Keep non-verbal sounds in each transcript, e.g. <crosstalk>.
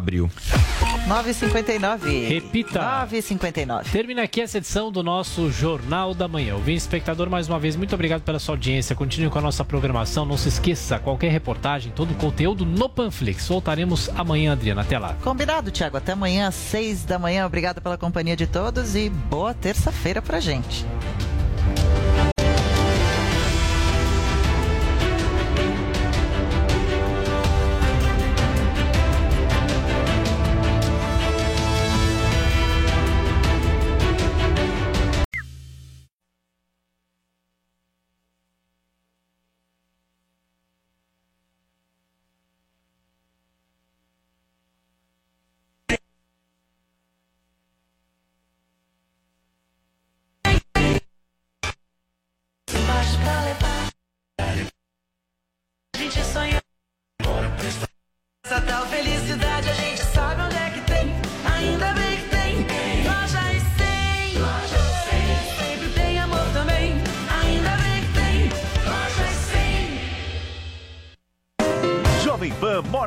abril. 9h59. Repita. 9h59. Termina aqui essa edição do nosso Jornal da Manhã. O espectador, mais uma vez, muito obrigado pela sua audiência. Continue com a nossa programação. Não se esqueça, qualquer reportagem, todo o conteúdo no Panflix. Voltaremos amanhã, Adriana. Até lá. Combinado, Thiago. Até amanhã, às 6 da manhã. Obrigado pela companhia de todos e boa terça-feira pra gente.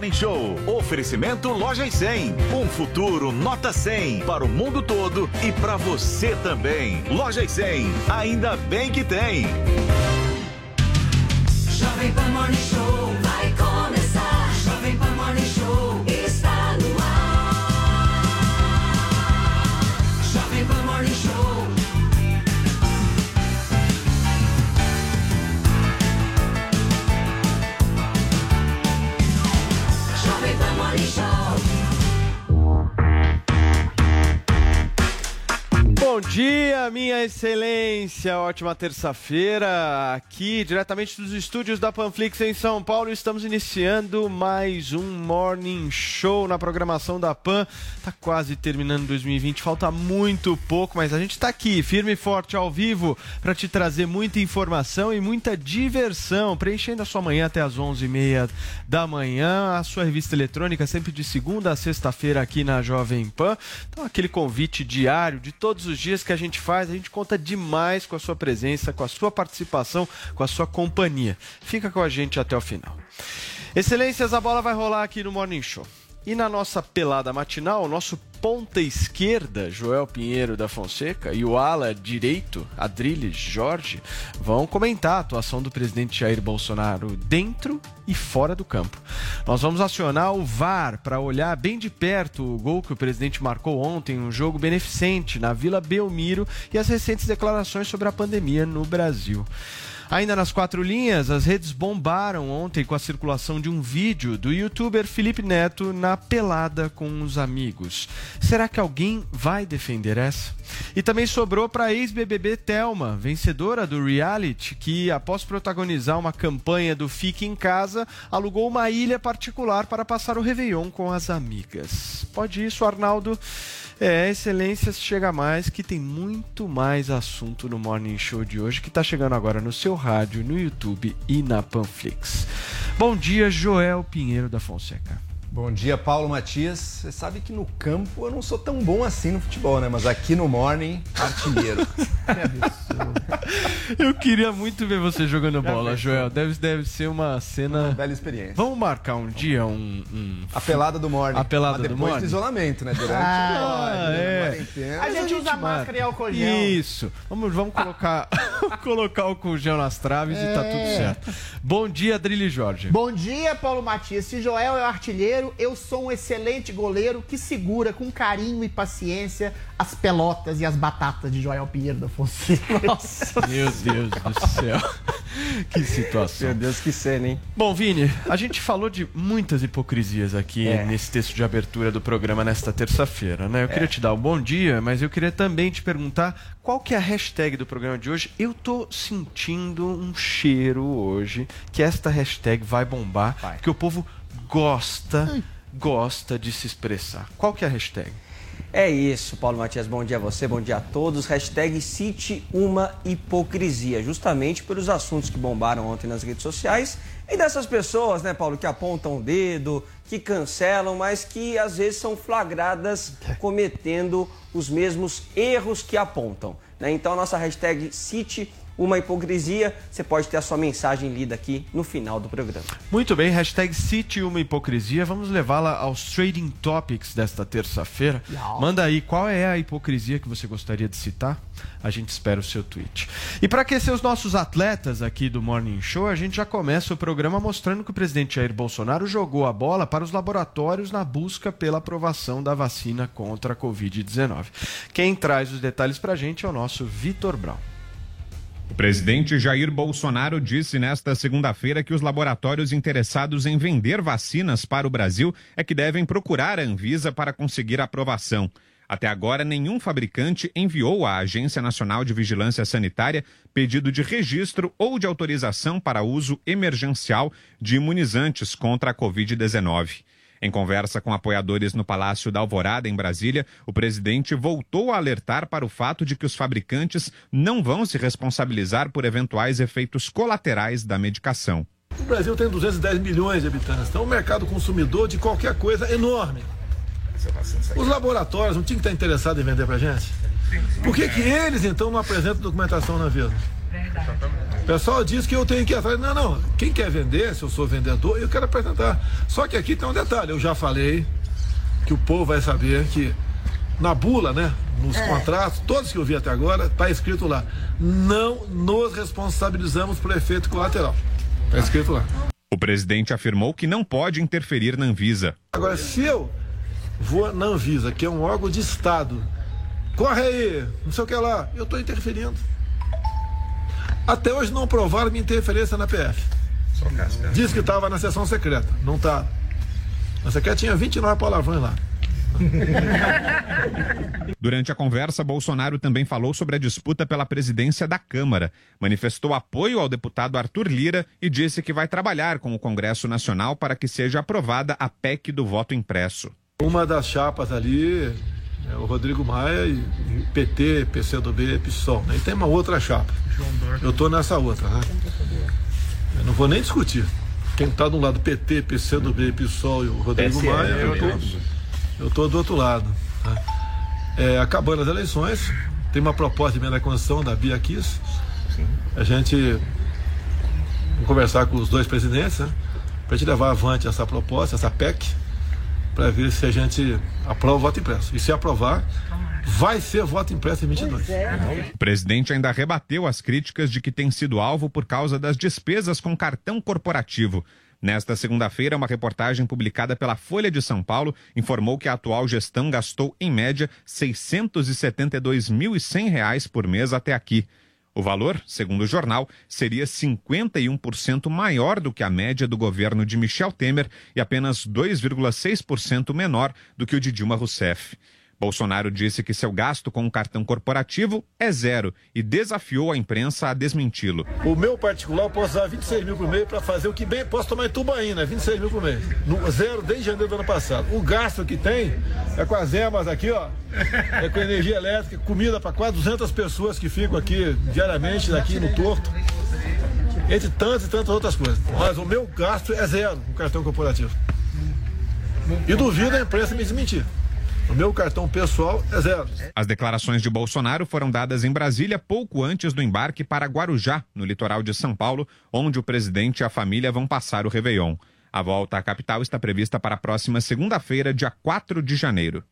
Morning Show. Oferecimento Loja e 100. Um futuro nota 100 para o mundo todo e para você também. Loja e 100. Ainda bem que tem. Jovem Pan Morning Show Bom dia, minha excelência. Ótima terça-feira. Aqui, diretamente dos estúdios da Panflix em São Paulo, estamos iniciando mais um Morning Show na programação da Pan. Tá quase terminando 2020, falta muito pouco, mas a gente tá aqui, firme e forte ao vivo, para te trazer muita informação e muita diversão, preenchendo a sua manhã até as 11h30 da manhã. A sua revista eletrônica sempre de segunda a sexta-feira aqui na Jovem Pan. Então, aquele convite diário de todos os dias que a gente faz, a gente conta demais com a sua presença, com a sua participação, com a sua companhia. Fica com a gente até o final. Excelências, a bola vai rolar aqui no Morning Show. E na nossa pelada matinal, o nosso ponta esquerda, Joel Pinheiro da Fonseca, e o ala direito, Adriles Jorge, vão comentar a atuação do presidente Jair Bolsonaro dentro e fora do campo. Nós vamos acionar o VAR para olhar bem de perto o gol que o presidente marcou ontem, um jogo beneficente na Vila Belmiro e as recentes declarações sobre a pandemia no Brasil. Ainda nas quatro linhas, as redes bombaram ontem com a circulação de um vídeo do youtuber Felipe Neto na pelada com os amigos. Será que alguém vai defender essa? E também sobrou para a ex-BBB Thelma, vencedora do reality, que após protagonizar uma campanha do Fique em Casa, alugou uma ilha particular para passar o Réveillon com as amigas. Pode isso, Arnaldo? É, excelências chega mais, que tem muito mais assunto no Morning Show de hoje, que está chegando agora no seu rádio, no YouTube e na Panflix. Bom dia, Joel Pinheiro da Fonseca. Bom dia, Paulo Matias. Você sabe que no campo eu não sou tão bom assim no futebol, né? Mas aqui no Morning, artilheiro. <laughs> Eu queria muito ver você jogando bola, Joel. Deve, deve ser uma cena. Uma bela experiência. Vamos marcar um dia um. um... A pelada do Morning. A pelada Mas do depois Morning? do isolamento, né? Durante Ah, a é. A gente usa máscara e álcool gel. Isso. Vamos, vamos colocar, <laughs> colocar o gel nas traves e tá tudo É. certo. Bom dia, Adrilho Jorge. Bom dia, Paulo Matias. Se Joel é o artilheiro, eu sou um excelente goleiro que segura com carinho e paciência as pelotas e as batatas de Joel Pinheiro da Fonseca. Nossa. Meu Deus do céu. <laughs> Que situação. Meu Deus, que cena, hein? Bom, Vini, a gente falou de muitas hipocrisias aqui É. nesse texto de abertura do programa nesta terça-feira, né? Eu queria te dar um bom dia, mas eu queria também te perguntar qual que é a hashtag do programa de hoje. Eu tô sentindo um cheiro hoje que esta hashtag vai bombar, Vai. porque o povo gosta, gosta de se expressar. Qual que é a hashtag? É isso, Paulo Matias. Bom dia a você, bom dia a todos. Hashtag cite uma hipocrisia, justamente pelos assuntos que bombaram ontem nas redes sociais e dessas pessoas, né, Paulo, que apontam o dedo, que cancelam, mas que às vezes são flagradas cometendo os mesmos erros que apontam. né? Então, a nossa hashtag cite uma hipocrisia. Você pode ter a sua mensagem lida aqui no final do programa. Muito bem, hashtag Cite uma hipocrisia. Vamos levá-la aos Trading Topics desta terça-feira. Manda aí qual é a hipocrisia que você gostaria de citar. A gente espera o seu tweet. E para aquecer os nossos atletas aqui do Morning Show, a gente já começa o programa mostrando que o presidente Jair Bolsonaro jogou a bola para os laboratórios na busca pela aprovação da vacina contra a Covid-19. Quem traz os detalhes para a gente é o nosso Vitor Brown. O presidente Jair Bolsonaro disse nesta segunda-feira que os laboratórios interessados em vender vacinas para o Brasil é que devem procurar a Anvisa para conseguir aprovação. Até agora, nenhum fabricante enviou à Agência Nacional de Vigilância Sanitária pedido de registro ou de autorização para uso emergencial de imunizantes contra a Covid-19. Em conversa com apoiadores no Palácio da Alvorada, em Brasília, o presidente voltou a alertar para o fato de que os fabricantes não vão se responsabilizar por eventuais efeitos colaterais da medicação. O Brasil tem 210 milhões de habitantes, então o mercado consumidor de qualquer coisa é enorme. Os laboratórios não tinham que estar interessados em vender pra gente? Por que, que eles então não apresentam documentação na Visa? O pessoal diz que eu tenho que ir atrás. Não, não. Quem quer vender, se eu sou vendedor, eu quero apresentar. Só que aqui tem um detalhe. Eu já falei que o povo vai saber que na bula, né? Nos contratos, todos que eu vi até agora, está escrito lá. Não nos responsabilizamos por efeito colateral. Está escrito lá. O presidente afirmou que não pode interferir na Anvisa. Agora, se eu vou na Anvisa, que é um órgão de Estado, corre aí, não sei o que lá, eu estou interferindo. Até hoje não provaram minha interferência na PF. Diz que estava na sessão secreta. Não está. Na secreta tinha 29 palavrões lá. <laughs> Durante a conversa, Bolsonaro também falou sobre a disputa pela presidência da Câmara. Manifestou apoio ao deputado Arthur Lira e disse que vai trabalhar com o Congresso Nacional para que seja aprovada a PEC do voto impresso. Uma das chapas ali é o Rodrigo Maia e e PT, PCdoB, PSOL. Né? E tem uma outra chapa. Eu estou nessa outra. Né? Eu não vou nem discutir. Quem está do lado PT, PCdoB, PSOL e o Rodrigo PSL, Maia, eu tô, eu tô do outro lado. né? É, acabando as eleições, tem uma proposta de emenda à Constituição da Bia Kiss. A gente vai conversar com os dois presidentes, né? Para a gente levar avante essa proposta, essa PEC, para ver se a gente aprova o voto impresso. E se aprovar, vai ser voto impresso em 22. O presidente ainda rebateu as críticas de que tem sido alvo por causa das despesas com cartão corporativo. Nesta segunda-feira, uma reportagem publicada pela Folha de São Paulo informou que a atual gestão gastou, em média, 672.100 reais por mês até aqui. O valor, segundo o jornal, seria 51% maior do que a média do governo de Michel Temer e apenas 2,6% menor do que o de Dilma Rousseff. Bolsonaro disse que seu gasto com o cartão corporativo é zero e desafiou a imprensa a desmenti-lo. O meu particular eu posso usar 26 mil por mês para fazer o que bem posso tomar em Tubaína, 26 mil por mês. No, zero desde janeiro do ano passado. O gasto que tem é com as emas aqui, ó. É com energia elétrica, comida para quase 200 pessoas que ficam aqui diariamente aqui no Torto. Entre tantas e tantas outras coisas. Mas o meu gasto é zero com cartão corporativo. E duvido a imprensa me desmentir. O meu cartão pessoal é zero. As declarações de Bolsonaro foram dadas em Brasília pouco antes do embarque para Guarujá, no litoral de São Paulo, onde o presidente e a família vão passar o Réveillon. A volta à capital está prevista para a próxima segunda-feira, dia 4 de janeiro.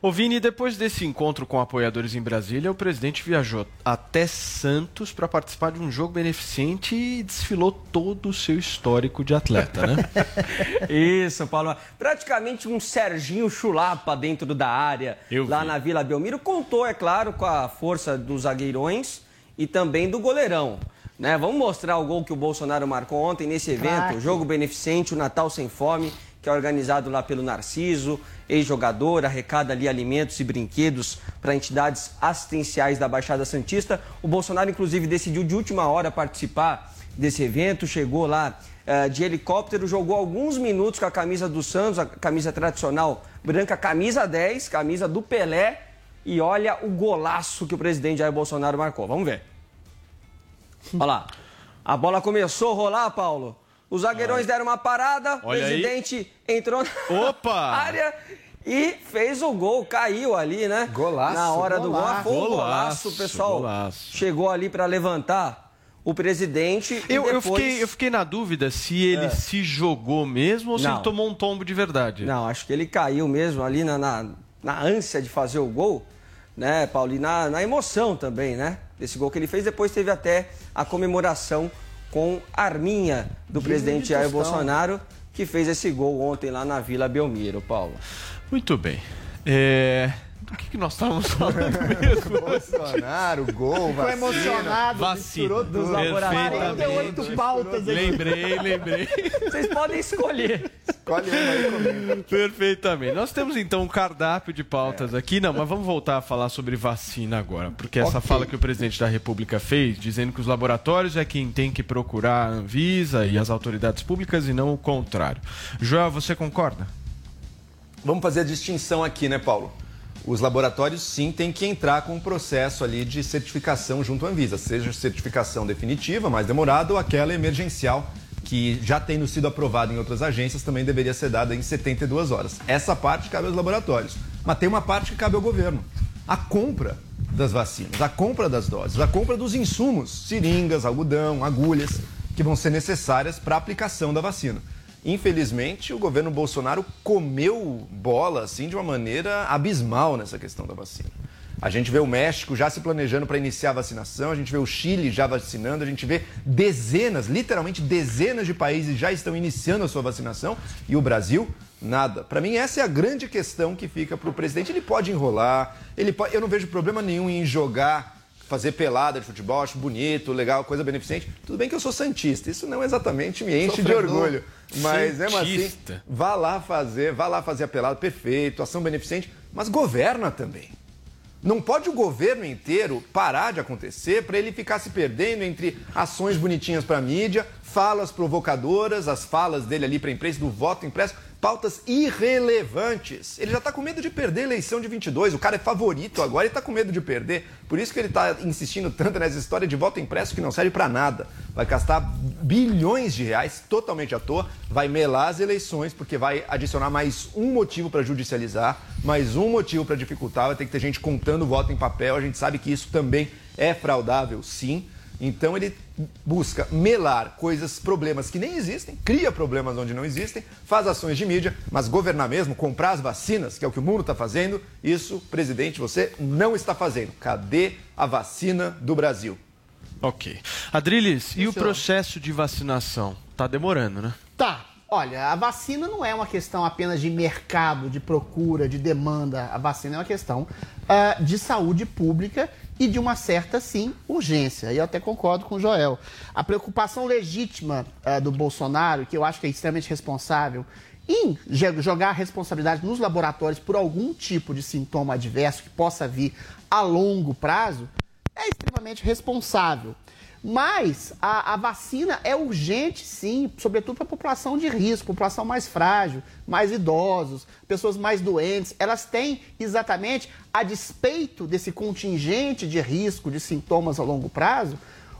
Ô Vini, depois desse encontro com apoiadores em Brasília, o presidente viajou até Santos para participar de um jogo beneficente e desfilou todo o seu histórico de atleta, né? <laughs> Isso, Paulo. Praticamente um Serginho Chulapa dentro da área, Eu lá vi. na Vila Belmiro. Contou, é claro, com a força dos zagueirões e também do goleirão. Né? Vamos mostrar o gol que o Bolsonaro marcou ontem nesse evento, Craque. jogo beneficente, o Natal Sem Fome, que é organizado lá pelo Narciso, ex-jogador, arrecada ali alimentos e brinquedos para entidades assistenciais da Baixada Santista. O Bolsonaro, inclusive, decidiu de última hora participar desse evento, chegou lá eh, de helicóptero, jogou alguns minutos com a camisa do Santos, a camisa tradicional branca, camisa 10, camisa do Pelé, e olha o golaço que o presidente Jair Bolsonaro marcou. Vamos ver. Olha lá. A bola começou a rolar, Paulo. Os zagueirões deram uma parada, o presidente entrou na Opa! <laughs> área e fez o gol, caiu ali, né? Golaço, Na hora do gol, golaço. foi um golaço, o pessoal golaço. chegou ali para levantar o presidente e Eu, eu, depois... fiquei, eu fiquei na dúvida se ele se jogou mesmo ou se Não. ele tomou um tombo de verdade. Não, acho que ele caiu mesmo ali na, na, na ânsia de fazer o gol, né, Paulo? E na, na emoção também, né? Desse gol que ele fez. Depois teve até a comemoração com a arminha do presidente Jair. Bolsonaro, que fez esse gol ontem lá na Vila Belmiro, Paulo. Muito bem. É, Do que, que nós estávamos <laughs> falando mesmo? Bolsonaro, gol, Ficou vacina. emocionado, Vacina. misturou dos Perfeitamente. 48 pautas aqui. Lembrei, lembrei. Vocês podem escolher. Escolhe uma aí comigo. Perfeitamente. Nós temos então um cardápio de pautas aqui. Não, mas vamos voltar a falar sobre vacina agora. Porque essa Ok. fala que o presidente da República fez, dizendo que os laboratórios é quem tem que procurar a Anvisa e as autoridades públicas e não o contrário. Joel, você concorda? Vamos fazer a distinção aqui, né, Paulo? Os laboratórios, sim, têm que entrar com um processo ali de certificação junto à Anvisa, seja certificação definitiva, mais demorada, ou aquela emergencial, que já tendo sido aprovada em outras agências, também deveria ser dada em 72 horas. Essa parte cabe aos laboratórios. Mas tem uma parte que cabe ao governo. A compra das vacinas, a compra das doses, a compra dos insumos, seringas, algodão, agulhas, que vão ser necessárias para a aplicação da vacina. Infelizmente, o governo Bolsonaro comeu bola assim de uma maneira abismal nessa questão da vacina. A gente vê o México já se planejando para iniciar a vacinação, a gente vê o Chile já vacinando, a gente vê dezenas, literalmente dezenas de países já estão iniciando a sua vacinação e o Brasil nada. Para mim essa é a grande questão que fica para o presidente. Ele pode enrolar, ele pode, eu não vejo problema nenhum em jogar fazer pelada de futebol, acho bonito, legal, coisa beneficente. Tudo bem que eu sou santista, isso não exatamente me enche de Sofredor. orgulho. Mas mesmo assim, vá lá fazer, vá lá fazer a pelada, perfeito, ação beneficente, mas governa também. Não pode o governo inteiro parar de acontecer para ele ficar se perdendo entre ações bonitinhas para a mídia, falas provocadoras, as falas dele ali para a imprensa, do voto impresso, pautas irrelevantes. Ele já está com medo de perder a eleição de 22. O cara é favorito agora e está com medo de perder. Por isso que ele está insistindo tanto nessa história de voto impresso que não serve para nada. Vai gastar bilhões de reais totalmente à toa, vai melar as eleições porque vai adicionar mais um motivo para judicializar, mais um motivo para dificultar. Vai ter que ter gente contando voto em papel. A gente sabe que isso também é fraudável, sim. Então ele busca melar coisas, problemas que nem existem, cria problemas onde não existem, faz ações de mídia, mas governar mesmo, comprar as vacinas, que é o que o mundo está fazendo, isso, presidente, você não está fazendo. Cadê a vacina do Brasil? Ok. Adriles, e o processo de vacinação? Tá demorando, né? Tá. Olha, a vacina não é uma questão apenas de mercado, de procura, de demanda. A vacina é uma questão ah, de saúde pública e de uma certa, sim, urgência. E eu até concordo com o Joel. A preocupação legítima ah, do Bolsonaro, que eu acho que é extremamente responsável, em jogar a responsabilidade nos laboratórios por algum tipo de sintoma adverso que possa vir a longo prazo, é extremamente responsável. Mas a, a vacina é urgente, sim, sobretudo para a população de risco, população mais frágil, mais idosos, pessoas mais doentes. Elas têm exatamente, a despeito desse contingente de risco de sintomas a longo prazo,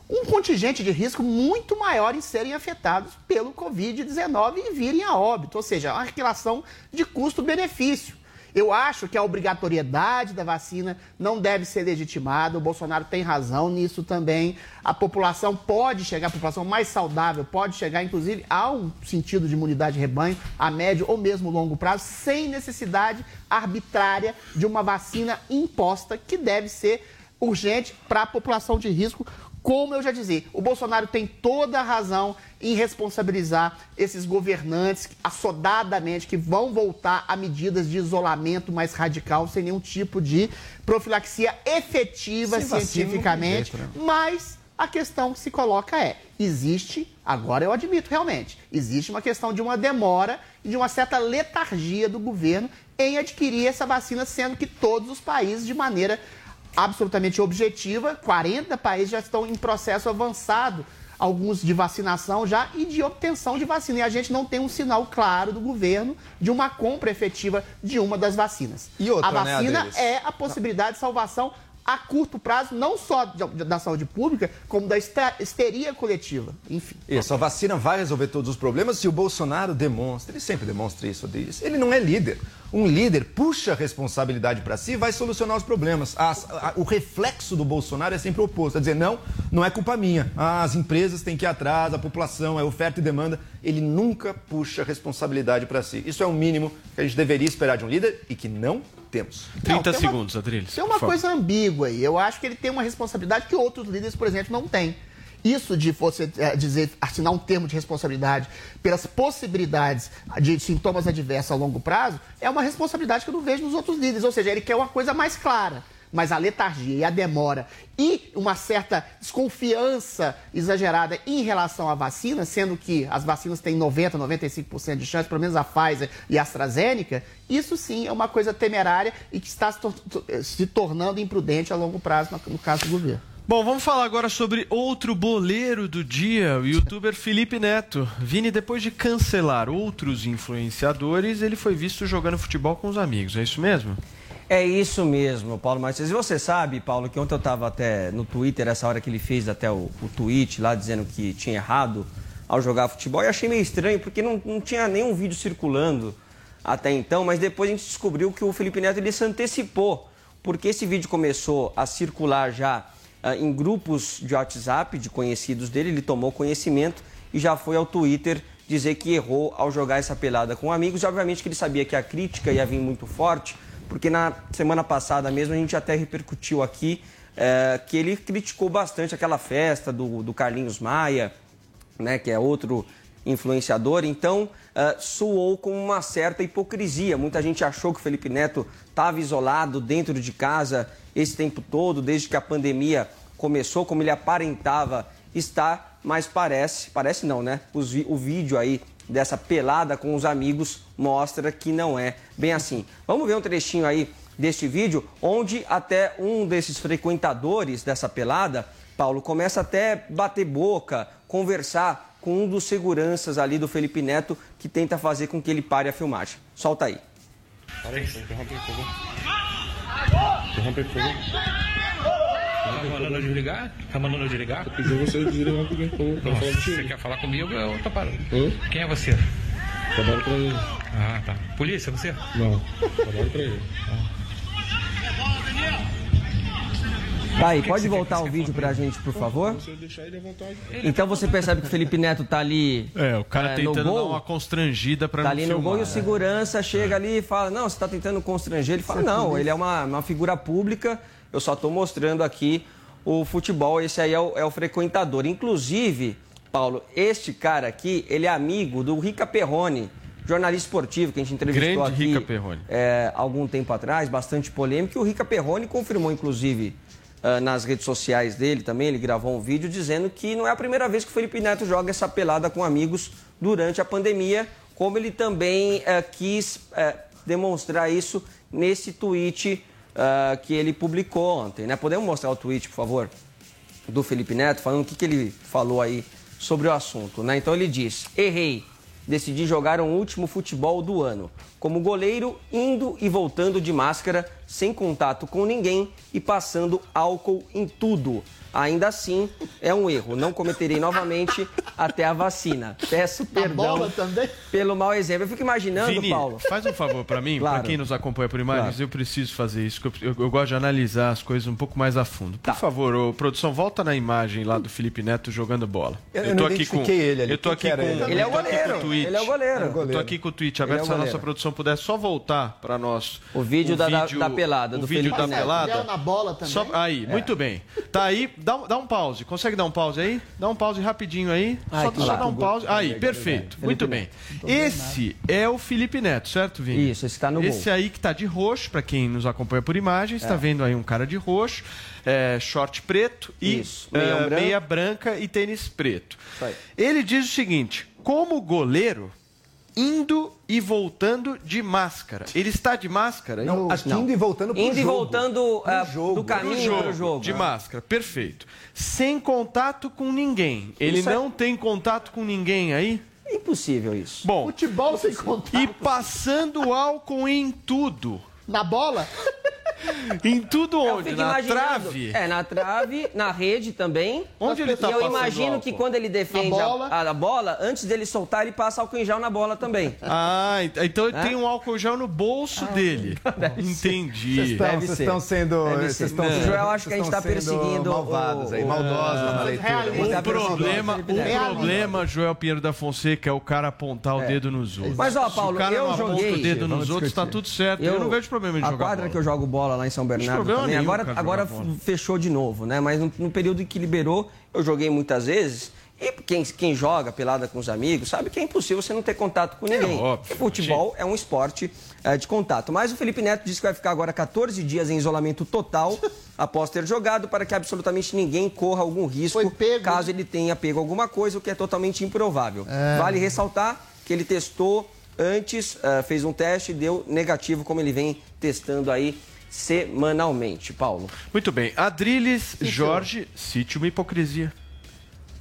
um contingente de risco muito maior em serem afetados pelo Covid-19 e virem a óbito, ou seja, uma relação de custo-benefício. Eu acho que a obrigatoriedade da vacina não deve ser legitimada. O Bolsonaro tem razão nisso também. A população pode chegar, a população mais saudável pode chegar, inclusive, a um sentido de imunidade de rebanho, a médio ou mesmo longo prazo, sem necessidade arbitrária de uma vacina imposta que deve ser urgente para a população de risco. Como eu já dizia, o Bolsonaro tem toda a razão em responsabilizar esses governantes assodadamente que vão voltar a medidas de isolamento mais radical, sem nenhum tipo de profilaxia efetiva vacina, cientificamente. jeito, né? Mas a questão que se coloca é: existe, agora eu admito realmente, existe uma questão de uma demora e de uma certa letargia do governo em adquirir essa vacina, sendo que todos os países, de maneira absolutamente objetiva, 40 países já estão em processo avançado, alguns de vacinação já e de obtenção de vacina. E a gente não tem um sinal claro do governo de uma compra efetiva de uma das vacinas. E outra, a né, vacina Adriles? é a possibilidade de salvação a curto prazo, não só da saúde pública, como da histeria coletiva. Enfim. Isso, a vacina vai resolver todos os problemas se o Bolsonaro demonstra, ele sempre demonstra isso, ele não é líder. Um líder puxa a responsabilidade para si e vai solucionar os problemas. As- a- o reflexo do Bolsonaro é sempre o oposto. É dizer, não, não é culpa minha. As empresas têm que ir atrás, a população, é oferta e demanda. Ele nunca puxa a responsabilidade para si. Isso é o mínimo que a gente deveria esperar de um líder e que não temos. Não, 30 tem uma- segundos, Adriles. Tem uma favor. coisa ambígua aí. Eu acho que ele tem uma responsabilidade que outros líderes, por exemplo, não têm. Isso de você eh, dizer, assinar um termo de responsabilidade pelas possibilidades de sintomas adversos a longo prazo é uma responsabilidade que eu não vejo nos outros líderes. Ou seja, ele quer uma coisa mais clara. Mas a letargia e a demora e uma certa desconfiança exagerada em relação à vacina, sendo que as vacinas têm 90%, 95% de chance, pelo menos a Pfizer e a AstraZeneca, isso sim é uma coisa temerária e que está se, se tornando imprudente a longo prazo no caso do governo. Bom, vamos falar agora sobre outro boleiro do dia, o youtuber Felipe Neto. Vini, depois de cancelar outros influenciadores, ele foi visto jogando futebol com os amigos, é isso mesmo? É isso mesmo, Paulo Matias. E você sabe, Paulo, que ontem eu estava até no Twitter, essa hora que ele fez até o, o tweet lá dizendo que tinha errado ao jogar futebol. E achei meio estranho, porque não, não tinha nenhum vídeo circulando até então, mas depois a gente descobriu que o Felipe Neto ele se antecipou, porque esse vídeo começou a circular já ah, em grupos de WhatsApp de conhecidos dele, ele tomou conhecimento e já foi ao Twitter dizer que errou ao jogar essa pelada com amigos. E obviamente que ele sabia que a crítica ia vir muito forte, porque na semana passada mesmo a gente até repercutiu aqui eh, que ele criticou bastante aquela festa do, do Carlinhos Maia, né, que é outro influenciador, então eh, soou com uma certa hipocrisia. Muita gente achou que o Felipe Neto estava isolado dentro de casa esse tempo todo, desde que a pandemia começou, como ele aparentava estar, mas parece, parece não, né? Os o vídeo aí dessa pelada com os amigos mostra que não é bem assim. Vamos ver um trechinho aí deste vídeo, onde até um desses frequentadores dessa pelada, Paulo, começa até bater boca, conversar com um dos seguranças ali do Felipe Neto, que tenta fazer com que ele pare a filmagem. Solta aí. Tá mandando eu desligar? Tá mandando eu desligar? Eu pedi você desligar porque Você quer falar comigo? Eu tô parando. Quem é você? Trabalho pra ele. Ah, tá. Polícia, você? Não, trabalho pra ele. Tá aí, pode voltar o vídeo pra gente, por favor? Se eu deixar ele à vontade. Então você percebe que o Felipe Neto tá ali. É, o cara no tentando dar gol. uma constrangida pra Tá não ali no filmar. gol e o né? segurança chega ali e fala: Não, você tá tentando constranger. Ele fala: Não, ele é uma, uma figura pública, eu só tô mostrando aqui o futebol. Esse aí é o, é o frequentador. Inclusive, Paulo, este cara aqui, ele é amigo do Rica Perrone, jornalista esportivo que a gente entrevistou Grande aqui Rica Perrone. é, algum tempo atrás, bastante polêmico. E o Rica Perrone confirmou, inclusive, ah, nas redes sociais dele também, ele gravou um vídeo dizendo que não é a primeira vez que o Felipe Neto joga essa pelada com amigos durante a pandemia, como ele também eh, quis eh, demonstrar isso nesse tweet ah, que ele publicou ontem. Né? Podemos mostrar o tweet, por favor, do Felipe Neto, falando o que, que ele falou aí sobre o assunto. Né? Então ele diz: Errei, decidi jogar um último futebol do ano. Como goleiro, indo e voltando de máscara, sem contato com ninguém e passando álcool em tudo. Ainda assim, é um erro. Não cometerei novamente até a vacina. Peço perdão bola também? pelo mau exemplo. Eu fico imaginando, Vini, Paulo. faz um favor pra mim, Claro. pra quem nos acompanha por imagens, Claro. eu preciso fazer isso, eu, eu- eu gosto de analisar as coisas um pouco mais a fundo. Tá. Por favor, ô, produção, volta na imagem lá do Felipe Neto jogando bola. Eu- eu não identifiquei ele ali. Eu tô aqui com, ele? Ele é eu o tô aqui com goleiro. o tweet. Ele é o goleiro. Eu tô aqui com o tweet Ele aberto, é o se a nossa produção puder só voltar pra nós. O vídeo da- da- da pelada, o do vídeo Felipe da Neto. pelada. Na bola também. Só- aí, muito bem. Tá aí, dá, dá um pause. Consegue dar um pause aí? Dá um pause rapidinho aí. só que só lá. dá um pause. Aí, perfeito. Muito bem. Esse é o Felipe Neto, certo, Vini? Isso, esse tá no gol. Esse aí que tá de roxo, pra quem nos acompanha por imagens, É. tá vendo aí um cara de roxo, é, short preto e é, branco. meia branca e tênis preto. Ele diz o seguinte: como goleiro, indo e voltando de máscara. Ele está de máscara? Não, acho que indo e voltando pro Indo e jogo. voltando Pro ah, jogo. do Pro caminho para o jogo. De máscara, perfeito. Sem contato com ninguém. Ele Isso é- não tem contato com ninguém aí? Impossível isso. Bom, Futebol sem contato. e passando álcool em tudo. Na bola? <laughs> Em tudo onde? Na trave? É, na trave, na rede também. Onde ele tá E eu imagino álcool? que quando ele defende a- bola. A, a bola, antes dele soltar, ele passa álcool em gel na bola também. Ah, ent- então ele É? tem um álcool gel no bolso dele. <laughs> Entendi. Vocês estão, sendo. Vocês estão sendo- Joel, acho que a gente tá sendo perseguindo malvados aí, o- maldosos na leitura. O problema, o problema, Joel Pinheiro da Fonseca, é o cara apontar o dedo nos outros. Mas, ó, Se Paulo, o cara eu joguei- o dedo nos outros, tá tudo certo. Eu, não vejo problema de a jogar quadra bola. que eu jogo bola lá em São Bernardo também, nenhum, agora, cara, agora bola. fechou de novo, né? Mas no, no período que liberou, eu joguei muitas vezes. E quem, quem joga pelada com os amigos sabe que é impossível você não ter contato com ninguém. óbvio. E futebol é um esporte eh, de contato. Mas o Felipe Neto disse que vai ficar agora 14 dias em isolamento total <laughs> após ter jogado para que absolutamente ninguém corra algum risco caso ele tenha pego alguma coisa, o que é totalmente improvável. Vale ressaltar que ele testou antes, eh, fez um teste e deu negativo, como ele vem testando aí semanalmente. Paulo. Muito bem. Adriles, Jorge, cite uma hipocrisia.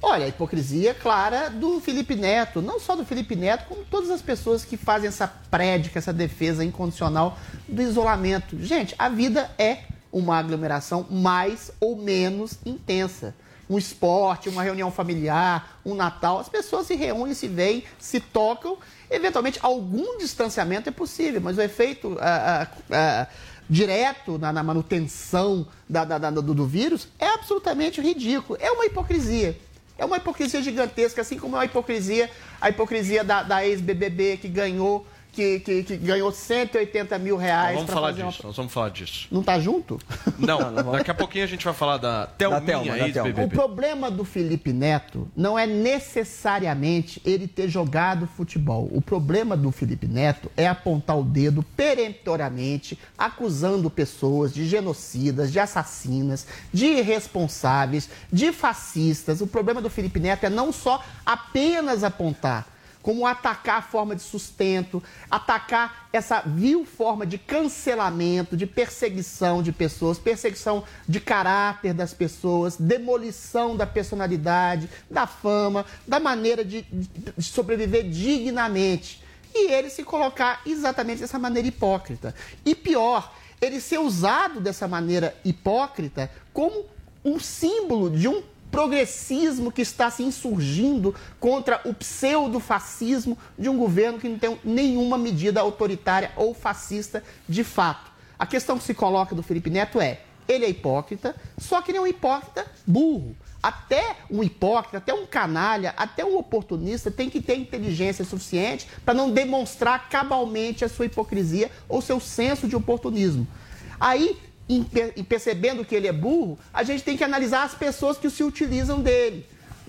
Olha, a hipocrisia clara do Felipe Neto, não só do Felipe Neto, como todas as pessoas que fazem essa prédica, essa defesa incondicional do isolamento. Gente, a vida é uma aglomeração mais ou menos intensa. Um esporte, uma reunião familiar, um Natal, as pessoas se reúnem, se veem, se tocam. Eventualmente, algum distanciamento é possível, mas o efeito ah, ah, ah, direto na, na manutenção da- da- da- do, do vírus é absolutamente ridículo. É uma hipocrisia. É uma hipocrisia gigantesca, assim como é uma hipocrisia, a hipocrisia da, da ex-BBB que ganhou, que, que, que ganhou 180 mil reais. Nós vamos falar fazer uma- disso, nós vamos falar disso. Não tá junto? Não, <laughs> daqui a pouquinho a gente vai falar da Thelminha, Thelma, da Thelma. O problema do Felipe Neto não é necessariamente ele ter jogado futebol. O problema do Felipe Neto é apontar o dedo peremptoriamente, acusando pessoas de genocidas, de assassinas, de irresponsáveis, de fascistas. O problema do Felipe Neto é não só apenas apontar como atacar a forma de sustento, atacar essa vil forma de cancelamento, de perseguição de pessoas, perseguição de caráter das pessoas, demolição da personalidade, da fama, da maneira de, de sobreviver dignamente. E ele se colocar exatamente dessa maneira hipócrita. E pior, ele ser usado dessa maneira hipócrita como um símbolo de um progressismo que está se insurgindo contra o pseudo-fascismo de um governo que não tem nenhuma medida autoritária ou fascista de fato. A questão que se coloca do Felipe Neto é: ele é hipócrita, só que ele é um hipócrita burro. Até um hipócrita, até um canalha, até um oportunista tem que ter inteligência suficiente para não demonstrar cabalmente a sua hipocrisia ou seu senso de oportunismo. Aí em percebendo que ele é burro, a gente tem que analisar as pessoas que se utilizam dele.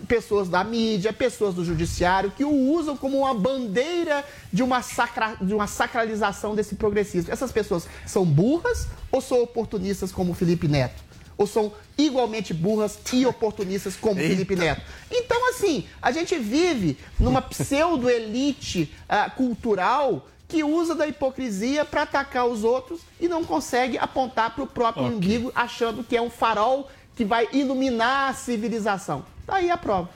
Pessoas da mídia, pessoas do judiciário, que o usam como uma bandeira de uma, sacra- de uma sacralização desse progressismo. Essas pessoas são burras ou são oportunistas como o Felipe Neto? Ou são igualmente burras e oportunistas como o Felipe Neto? Então, assim, a gente vive numa pseudo-elite ah, cultural que usa da hipocrisia para atacar os outros e não consegue apontar para o próprio umbigo, achando que é um farol que vai iluminar a civilização. Tá aí a prova.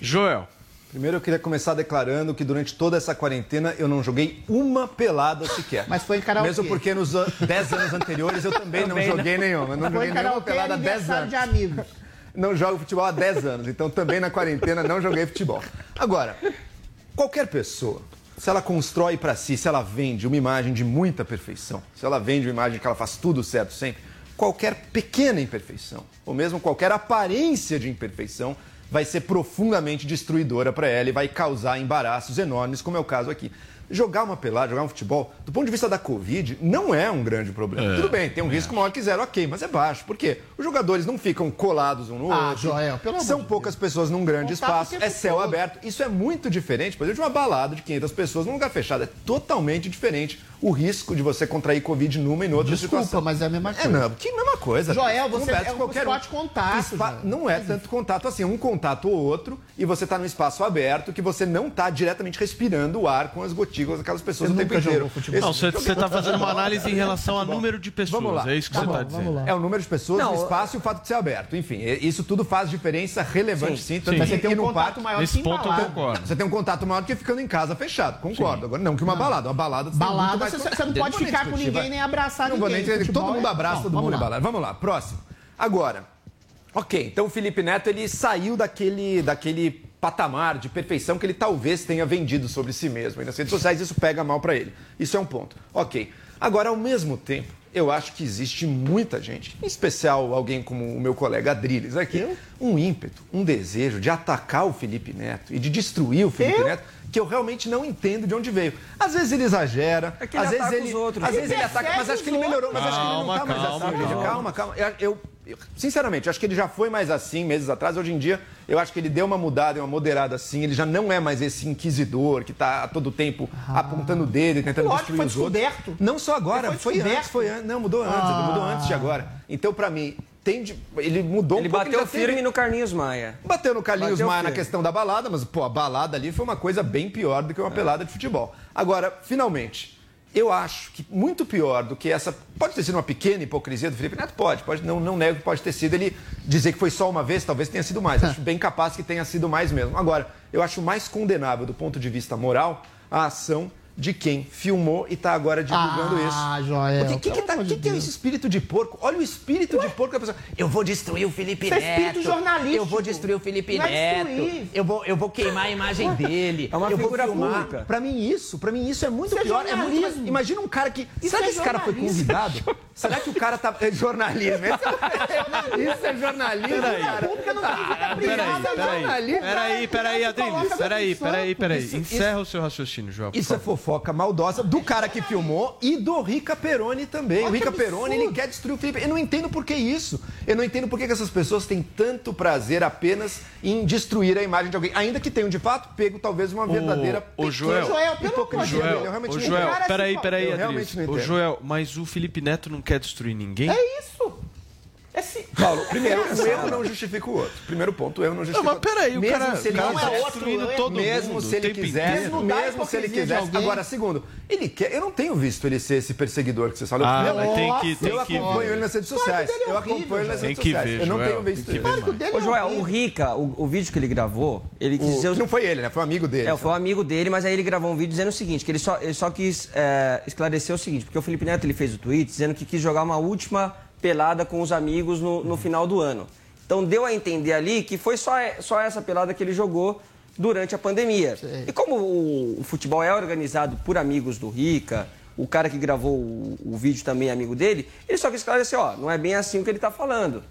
Joel, Primeiro eu queria começar declarando que durante toda essa quarentena eu não joguei uma pelada sequer. Mas foi em karaokê. Mesmo porque nos an- 10 anos anteriores eu também, não joguei nenhuma. Eu não Foi joguei em nenhuma pelada há 10 aniversário anos. de amigos. Não jogo futebol há 10 anos, então também na quarentena não joguei futebol. Agora, qualquer pessoa, se ela constrói para si, se ela vende uma imagem de muita perfeição, se ela vende uma imagem que ela faz tudo certo sempre, qualquer pequena imperfeição, ou mesmo qualquer aparência de imperfeição, vai ser profundamente destruidora para ela e vai causar embaraços enormes, como é o caso aqui. Jogar uma pelada, jogar um futebol, do ponto de vista da Covid, não é um grande problema. Tudo bem, tem um risco maior que zero, ok, mas é baixo. Por quê? Os jogadores não ficam colados um no Ah, outro. Joel, pelo amor São de poucas pessoas num grande espaço, é céu todo. aberto. Isso é muito diferente, por exemplo, de uma balada de 500 pessoas num lugar fechado. É totalmente diferente o risco de você contrair Covid numa e noutra Desculpa, situação. mas é a mesma É, coisa. não, que mesma coisa. Joel, você Conversa é um esporte contato, Espa- Joel. Não é tanto contato assim, é um contato ou outro e você está num espaço aberto que você não está diretamente respirando o ar com as gotículas com aquelas pessoas Você o tempo inteiro. futebol. Não, você está fazendo uma análise em relação ao número de pessoas. Vamos lá. É isso que você Vamos está lá, dizendo. É o número de pessoas, Não, o espaço e o fato de ser aberto. Enfim, isso tudo faz diferença relevante sim. tanto que você tem um no contato parque- maior Nesse que ponto eu concordo. Você tem um contato maior do que ficando em casa fechado, concordo. Agora, não que uma balada. Uma balada, você Balada, você, você não pode ficar com ninguém nem abraçar Não vou nem ninguém. Todo mundo é- abraça Não, todo mundo em balada. Vamos lá, próximo. Agora, ok, então o Felipe Neto ele saiu daquele, daquele patamar de perfeição que ele talvez tenha vendido sobre si mesmo. E nas redes sociais isso pega mal pra ele. Isso é um ponto. Ok. Agora, ao mesmo tempo, eu acho que existe muita gente, em especial alguém como o meu colega Adriles aqui, um ímpeto, um desejo de atacar o Felipe Neto e de destruir o Felipe Eu? Neto que eu realmente não entendo de onde veio. Às vezes ele exagera, É às vezes ele, os outros. às Ele vezes ele ataca, mas acho que ele melhorou, mas acho que ele não Calma, tá mais calma, assim. calma. Calma, calma. Eu, eu- eu- sinceramente, acho que ele já foi mais assim meses atrás. Hoje em dia, eu acho que ele deu uma mudada, uma moderada assim. Ele já não é mais esse inquisidor que tá a todo tempo apontando o dedo e tentando Lógico, destruir foi os outros. descoberto. Não só agora, foi foi, antes, foi antes. Não, mudou antes, ele mudou antes de agora. Então, pra mim, tem de- ele mudou Ele um pouco. bateu já teve- firme no Carlinhos Maia. Bateu no Carlinhos Bateu Maia na questão da balada, mas, pô, a balada ali foi uma coisa bem pior do que uma pelada de futebol. Agora, finalmente, eu acho que muito pior do que essa. Pode ter sido uma pequena hipocrisia do Felipe Neto? Pode, pode não, não nego que pode ter sido ele dizer que foi só uma vez, talvez tenha sido mais. Acho bem capaz que tenha sido mais mesmo. Agora, eu acho mais condenável do ponto de vista moral a ação de quem filmou e está agora divulgando Ah, isso. Joel, Porque o que, que, tá- que de que é esse espírito de porco? Olha o espírito de porco da pessoa. Eu vou destruir o Felipe Isso é Neto. espírito jornalístico. Eu vou destruir o Felipe Não é Neto. destruir. Eu vou, eu vou queimar a imagem dele. É uma eu vou figura filmar. pública. Pra mim isso, para mim isso é muito Isso é pior. É muito mais... Imagina um cara que. Isso será é que esse cara foi convidado? <laughs> Será que o cara tá. É jornalismo. Isso é jornalismo. Peraí. cara. pública não tem que ficar Peraí, peraí. jornalismo. Peraí, peraí, Adriles. Peraí, peraí, peraí. Encerra o seu raciocínio, João. Isso é favor. Fofoca maldosa do cara que filmou e do Rica Peroni também. Olha o Rica Peroni, ele quer destruir o Felipe. Eu não entendo por que isso. Eu não entendo por que essas pessoas têm tanto prazer em destruir a imagem de alguém. Ainda que tenham, de fato, pego talvez uma verdadeira ô, pequena Joel, Joel, pelo hipocrisia. Joel, Eu realmente não Joel, peraí, peraí, Eu realmente não entendo. Joel, mas o Felipe Neto não quer destruir ninguém? É isso. Esse... Paulo, primeiro, um erro não justifica o outro. Primeiro ponto, o erro não Não, justifica mas peraí, o mesmo cara, se ele o cara quiser, tá é outro, destruindo é- todo mesmo mundo se o ele tempo quisesse, inteiro. Desnudar a mesmo se ele alguém. Agora, segundo, ele quer. Eu não tenho visto ele ser esse perseguidor que você fala. Ah, eu, tem que, tem eu acompanho ele nas redes sociais. é Eu acompanho ele nas redes que sociais. ver, eu não tenho visto ele. dele Ô, é Joel, o Rica, o, o vídeo que ele gravou, ele quis dizer... O, não foi ele, né? Foi um amigo dele. É, foi um amigo dele, mas aí ele gravou um vídeo dizendo o seguinte, que ele só, ele só quis é, esclarecer o seguinte, porque o Felipe Neto ele fez o tweet dizendo que quis jogar uma última pelada com os amigos no, no final do ano. Então deu a entender ali que foi só, só essa pelada que ele jogou durante a pandemia. E como o, o futebol é organizado por amigos do Rica, o cara que gravou o, o vídeo também é amigo dele, ele só quis esclarecer, ó, não é bem assim o que ele está falando.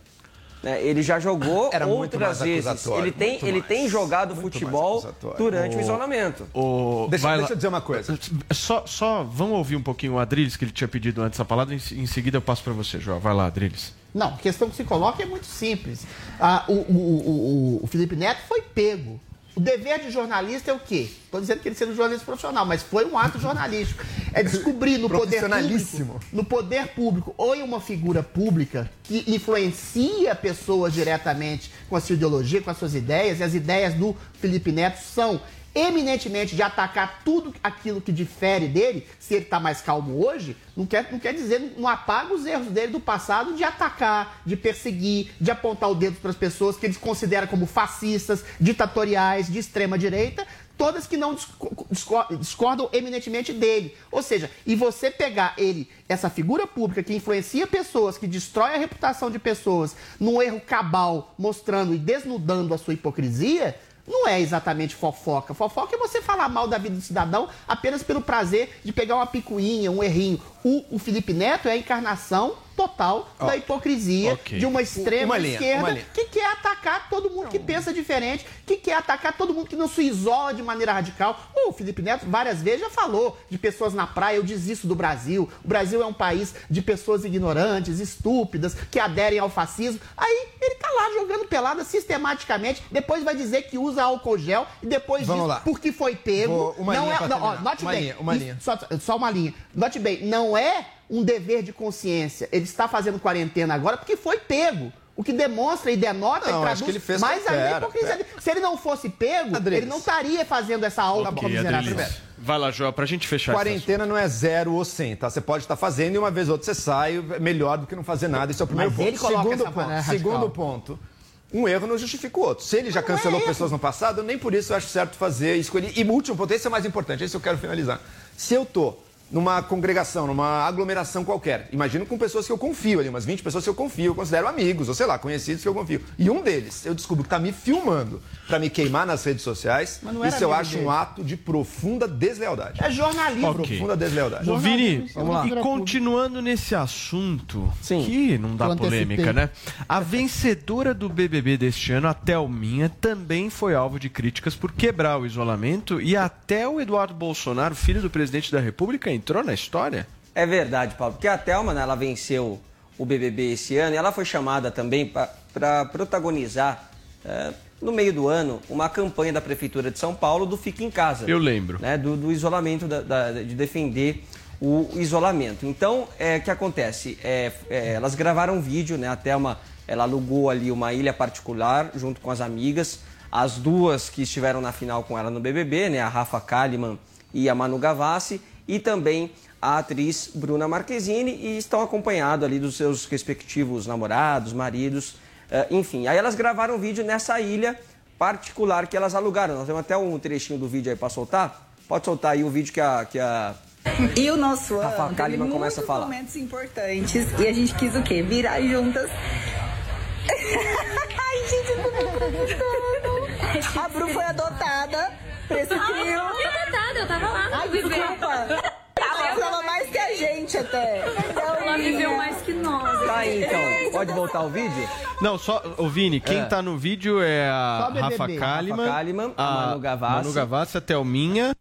Né? Ele já jogou <laughs> Era outras vezes. Ele tem, ele tem jogado muito futebol durante o O- isolamento. Ô, Deixa, deixa eu dizer uma coisa. Só, só vamos ouvir um pouquinho o Adriles, que ele tinha pedido antes a palavra, em, em seguida eu passo para você, João. Vai lá, Adriles. Não, a questão que se coloca é muito simples. Ah, o, o- o- o- o Felipe Neto foi pego. O dever de jornalista é o quê? Estou dizendo que ele seja um jornalista profissional, mas foi um ato jornalístico. É descobrir no poder público, no poder público ou em uma figura pública que influencia pessoas diretamente com a sua ideologia, com as suas ideias, e as ideias do Felipe Neto são eminentemente de atacar tudo aquilo que difere dele, se ele está mais calmo hoje, não quer, não quer dizer, não apaga os erros dele do passado de atacar, de perseguir, de apontar o dedo para as pessoas que eles consideram como fascistas, ditatoriais, de extrema direita, todas que não disco- disco- discordam eminentemente dele. Ou seja, e você pegar ele, essa figura pública que influencia pessoas, que destrói a reputação de pessoas, num erro cabal, mostrando e desnudando a sua hipocrisia, não é exatamente fofoca. Fofoca é você falar mal da vida do cidadão apenas pelo prazer de pegar uma picuinha, um errinho. O, o Felipe Neto é a encarnação total da hipocrisia ok. de uma extrema Uma linha, esquerda uma que quer atacar todo mundo que pensa diferente, que quer atacar todo mundo que não se isola de maneira radical. O Felipe Neto várias vezes já falou de pessoas na praia, eu desisto do Brasil. O Brasil é um país de pessoas ignorantes, estúpidas, que aderem ao fascismo. Aí ele tá lá jogando pelada sistematicamente, depois vai dizer que usa álcool gel e depois Vamos diz lá. porque foi pego. Vou- uma não linha é, não, ó, note Uma bem, linha, uma linha. Só, só uma linha. Note bem, não é um dever de consciência. Ele está fazendo quarentena agora porque foi pego. O que demonstra e denota Não, e traduz que ele fez mais ainda hipocrisia. Se ele não fosse pego, Adriles. ele não estaria fazendo essa aula Ok, comiserada. Adriles. Primeiro, Vai lá, João, pra gente fechar Quarentena não é zero ou 100, tá? Você pode estar fazendo e uma vez ou outra você sai, é melhor do que não fazer nada. Esse é o primeiro Mas ponto. ele coloca segundo essa ponto, segundo ponto. Um erro não justifica o outro. Se ele já cancelou pessoas no passado, nem por isso eu acho certo fazer escolher. E o último ponto, esse é o mais importante, esse eu quero finalizar. Se eu tô numa congregação, numa aglomeração qualquer, imagino com pessoas que eu confio ali, umas 20 pessoas que eu confio, eu considero amigos, ou sei lá, conhecidos que eu confio. E um deles, eu descubro que tá me filmando para me queimar nas redes sociais, isso eu acho dele. um ato de profunda deslealdade. É jornalismo. Ok. Profunda deslealdade. Ô, Vini, Vamos lá. e continuando nesse assunto, Sim. que não dá Eu antecipei. polêmica, né? A vencedora do BBB deste ano, a Thelminha, também foi alvo de críticas por quebrar o isolamento e até o Eduardo Bolsonaro, filho do presidente da República, entrou na história. É verdade, Paulo, porque a Thelma, né, ela venceu o BBB esse ano e ela foi chamada também para protagonizar, eh, no meio do ano, uma campanha da Prefeitura de São Paulo do Fique em Casa. Eu lembro. Né, do, do isolamento, da- da- de defender o isolamento. Então, é, o que acontece? É, é, elas gravaram um vídeo, né, a Thelma ela alugou ali uma ilha particular junto com as amigas, as duas que estiveram na final com ela no BBB, né, a Rafa Kalimann e a Manu Gavassi, e também a atriz Bruna Marquezine, e estão acompanhados ali dos seus respectivos namorados, maridos, eh, enfim. Aí elas gravaram um vídeo nessa ilha particular que elas alugaram. Nós temos até um trechinho do vídeo aí para soltar. Pode soltar aí o vídeo que a, que a E o nosso Rafa Kalimann começa a falar. momentos importantes e a gente quis o quê? Virar juntas. <laughs> Ai, gente, eu tô me. A Bru foi adotada pra esse trio. Eu fui adotada, eu tava lá Ai, desculpa. Ela falava mais que a gente até. Ela viveu mais que nós. Tá aí então. Pode voltar o vídeo? Não, só, ô Vini, quem É. tá no vídeo é a Só BBB. Rafa Kalimann, Rafa Kalimann, a Manu Gavassi. Manu Gavassi, a Thelminha.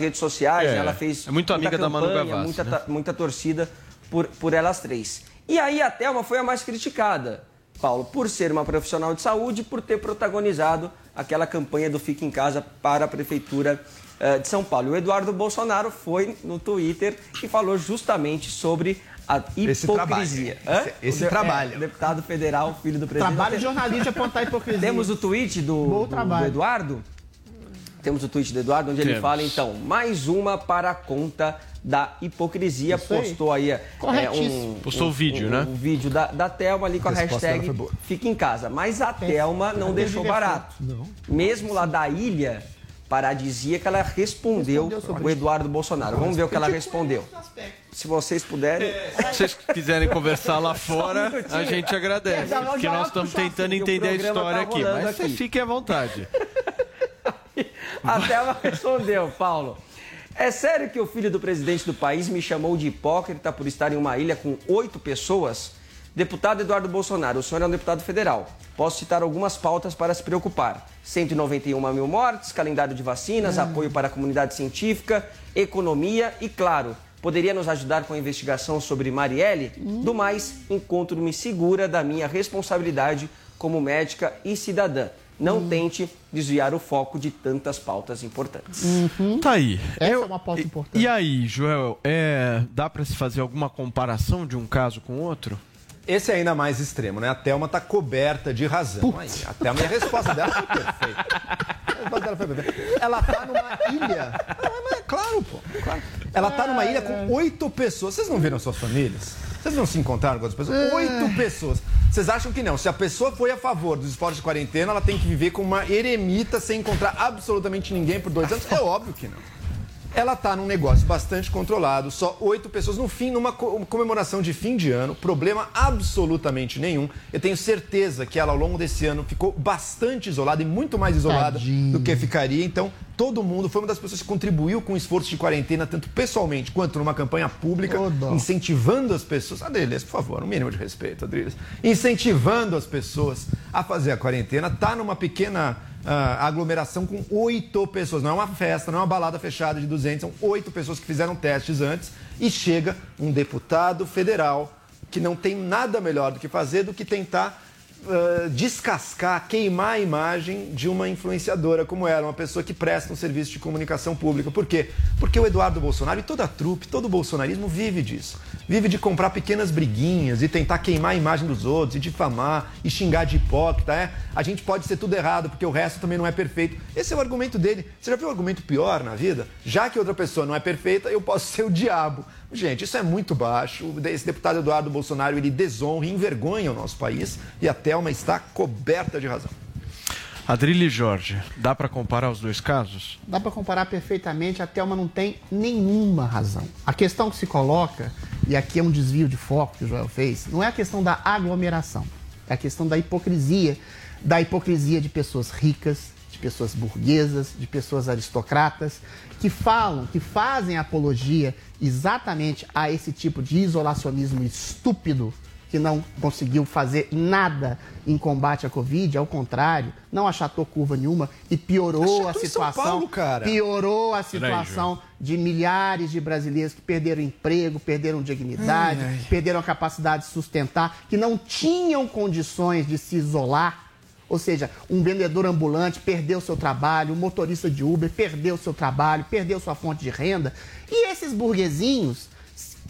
Redes sociais, É, né? ela fez é muito amiga da Manu campanha, Gavassi, muita, né? ta- muita torcida por, por elas três. E aí a Thelma foi a mais criticada, Paulo, por ser uma profissional de saúde e por ter protagonizado aquela campanha do Fique em Casa para a Prefeitura eh, de São Paulo. E o Eduardo Bolsonaro foi no Twitter e falou justamente sobre a Esse hipocrisia. trabalho. Esse- esse O trabalho. é, deputado federal, filho do presidente. Trabalho de jornalista é apontar hipocrisia. Temos o tweet do, do- do Eduardo? Temos o tweet do Eduardo, onde ele Temos. fala, então, mais uma para a conta da hipocrisia. Isso aí. Postou aí, é, Corretíssimo. um, Postou um- o vídeo, um- né? um vídeo da, da Thelma ali com a, A hashtag. Fica em Casa. Mas a Thelma não deixou o barato. Mesmo lá da ilha paradisíaca, ela respondeu, Respondeu o Eduardo Bolsonaro. Vamos ver o que ela respondeu. Se vocês puderem... Se vocês quiserem conversar lá <laughs> fora, minutinho. a gente agradece. Porque nós estamos tentando o entender a programa história tá aqui. Mas aqui. fique à vontade. <laughs> A Thelma respondeu, Paulo. É sério que o filho do presidente do país me chamou de hipócrita por estar em uma ilha com oito pessoas? Deputado Eduardo Bolsonaro, o senhor é um deputado federal. Posso citar algumas pautas para se preocupar: 191 mil mortes, calendário de vacinas, apoio para a comunidade científica, economia e, claro, poderia nos ajudar com a investigação sobre Marielle? Do mais, encontro-me segura da minha responsabilidade como médica e cidadã. Não tente desviar o foco de tantas pautas importantes. Tá aí. Essa Eu- é uma pauta e- importante. E aí, Joel, é, dá pra se fazer alguma comparação de um caso com outro? Esse é ainda mais extremo, né? A Thelma tá coberta de razão. Aí, a Thelma, e a resposta dela foi perfeita. A resposta dela foi perfeita. Ela tá numa ilha. Ah, mas é claro, pô. Claro. Ela tá numa ilha com oito pessoas. Vocês não viram suas famílias? Vocês não se encontraram com as pessoas? Oito pessoas. Vocês acham que não? Se a pessoa foi a favor dos esportes de quarentena, ela tem que viver como uma eremita sem encontrar absolutamente ninguém por dois anos? É óbvio que não. Ela tá num negócio bastante controlado, só oito pessoas no fim, numa co- comemoração de fim de ano, problema absolutamente nenhum. Eu tenho certeza que ela, ao longo desse ano, ficou bastante isolada e muito mais isolada Tadinho. do que ficaria. Então, todo mundo foi uma das pessoas que contribuiu com o esforço de quarentena, tanto pessoalmente quanto numa campanha pública, dó. incentivando as pessoas. Adriles, por favor, um mínimo de respeito, Adriles. Incentivando as pessoas a fazer a quarentena. Tá numa pequena ah, aglomeração com oito pessoas. Não é uma festa, não é uma balada fechada de 200, são oito pessoas que fizeram testes antes. E chega um deputado federal que não tem nada melhor do que fazer do que tentar ah, descascar, queimar a imagem de uma influenciadora como ela, uma pessoa que presta um serviço de comunicação pública. Por quê? Porque o Eduardo Bolsonaro e toda a trupe, todo o bolsonarismo vive disso. Vive de comprar pequenas briguinhas e tentar queimar a imagem dos outros, e difamar, e xingar de hipócrita, é? A gente pode ser tudo errado, porque o resto também não é perfeito. Esse é o argumento dele. Você já viu um argumento pior na vida? Já que outra pessoa não é perfeita, eu posso ser o diabo. Gente, isso é muito baixo. Esse deputado Eduardo Bolsonaro, ele desonra e envergonha o nosso país, e a Thelma está coberta de razão. Adrilho e Jorge, dá para comparar os dois casos? Dá para comparar perfeitamente, a Thelma não tem nenhuma razão. A questão que se coloca, e aqui é um desvio de foco que o Joel fez, não é a questão da aglomeração, é a questão da hipocrisia, da hipocrisia de pessoas ricas, de pessoas burguesas, de pessoas aristocratas, que falam, que fazem apologia exatamente a esse tipo de isolacionismo estúpido que não conseguiu fazer nada em combate à Covid, ao contrário, não achatou curva nenhuma e piorou a Achatou São situação. Paulo, cara. Piorou a Peraí, situação de milhares de brasileiros que perderam emprego, perderam dignidade, Ai, ai. perderam a capacidade de sustentar, que não tinham condições de se isolar. Ou seja, um vendedor ambulante perdeu seu trabalho, um motorista de Uber perdeu seu trabalho, perdeu sua fonte de renda. E esses burguesinhos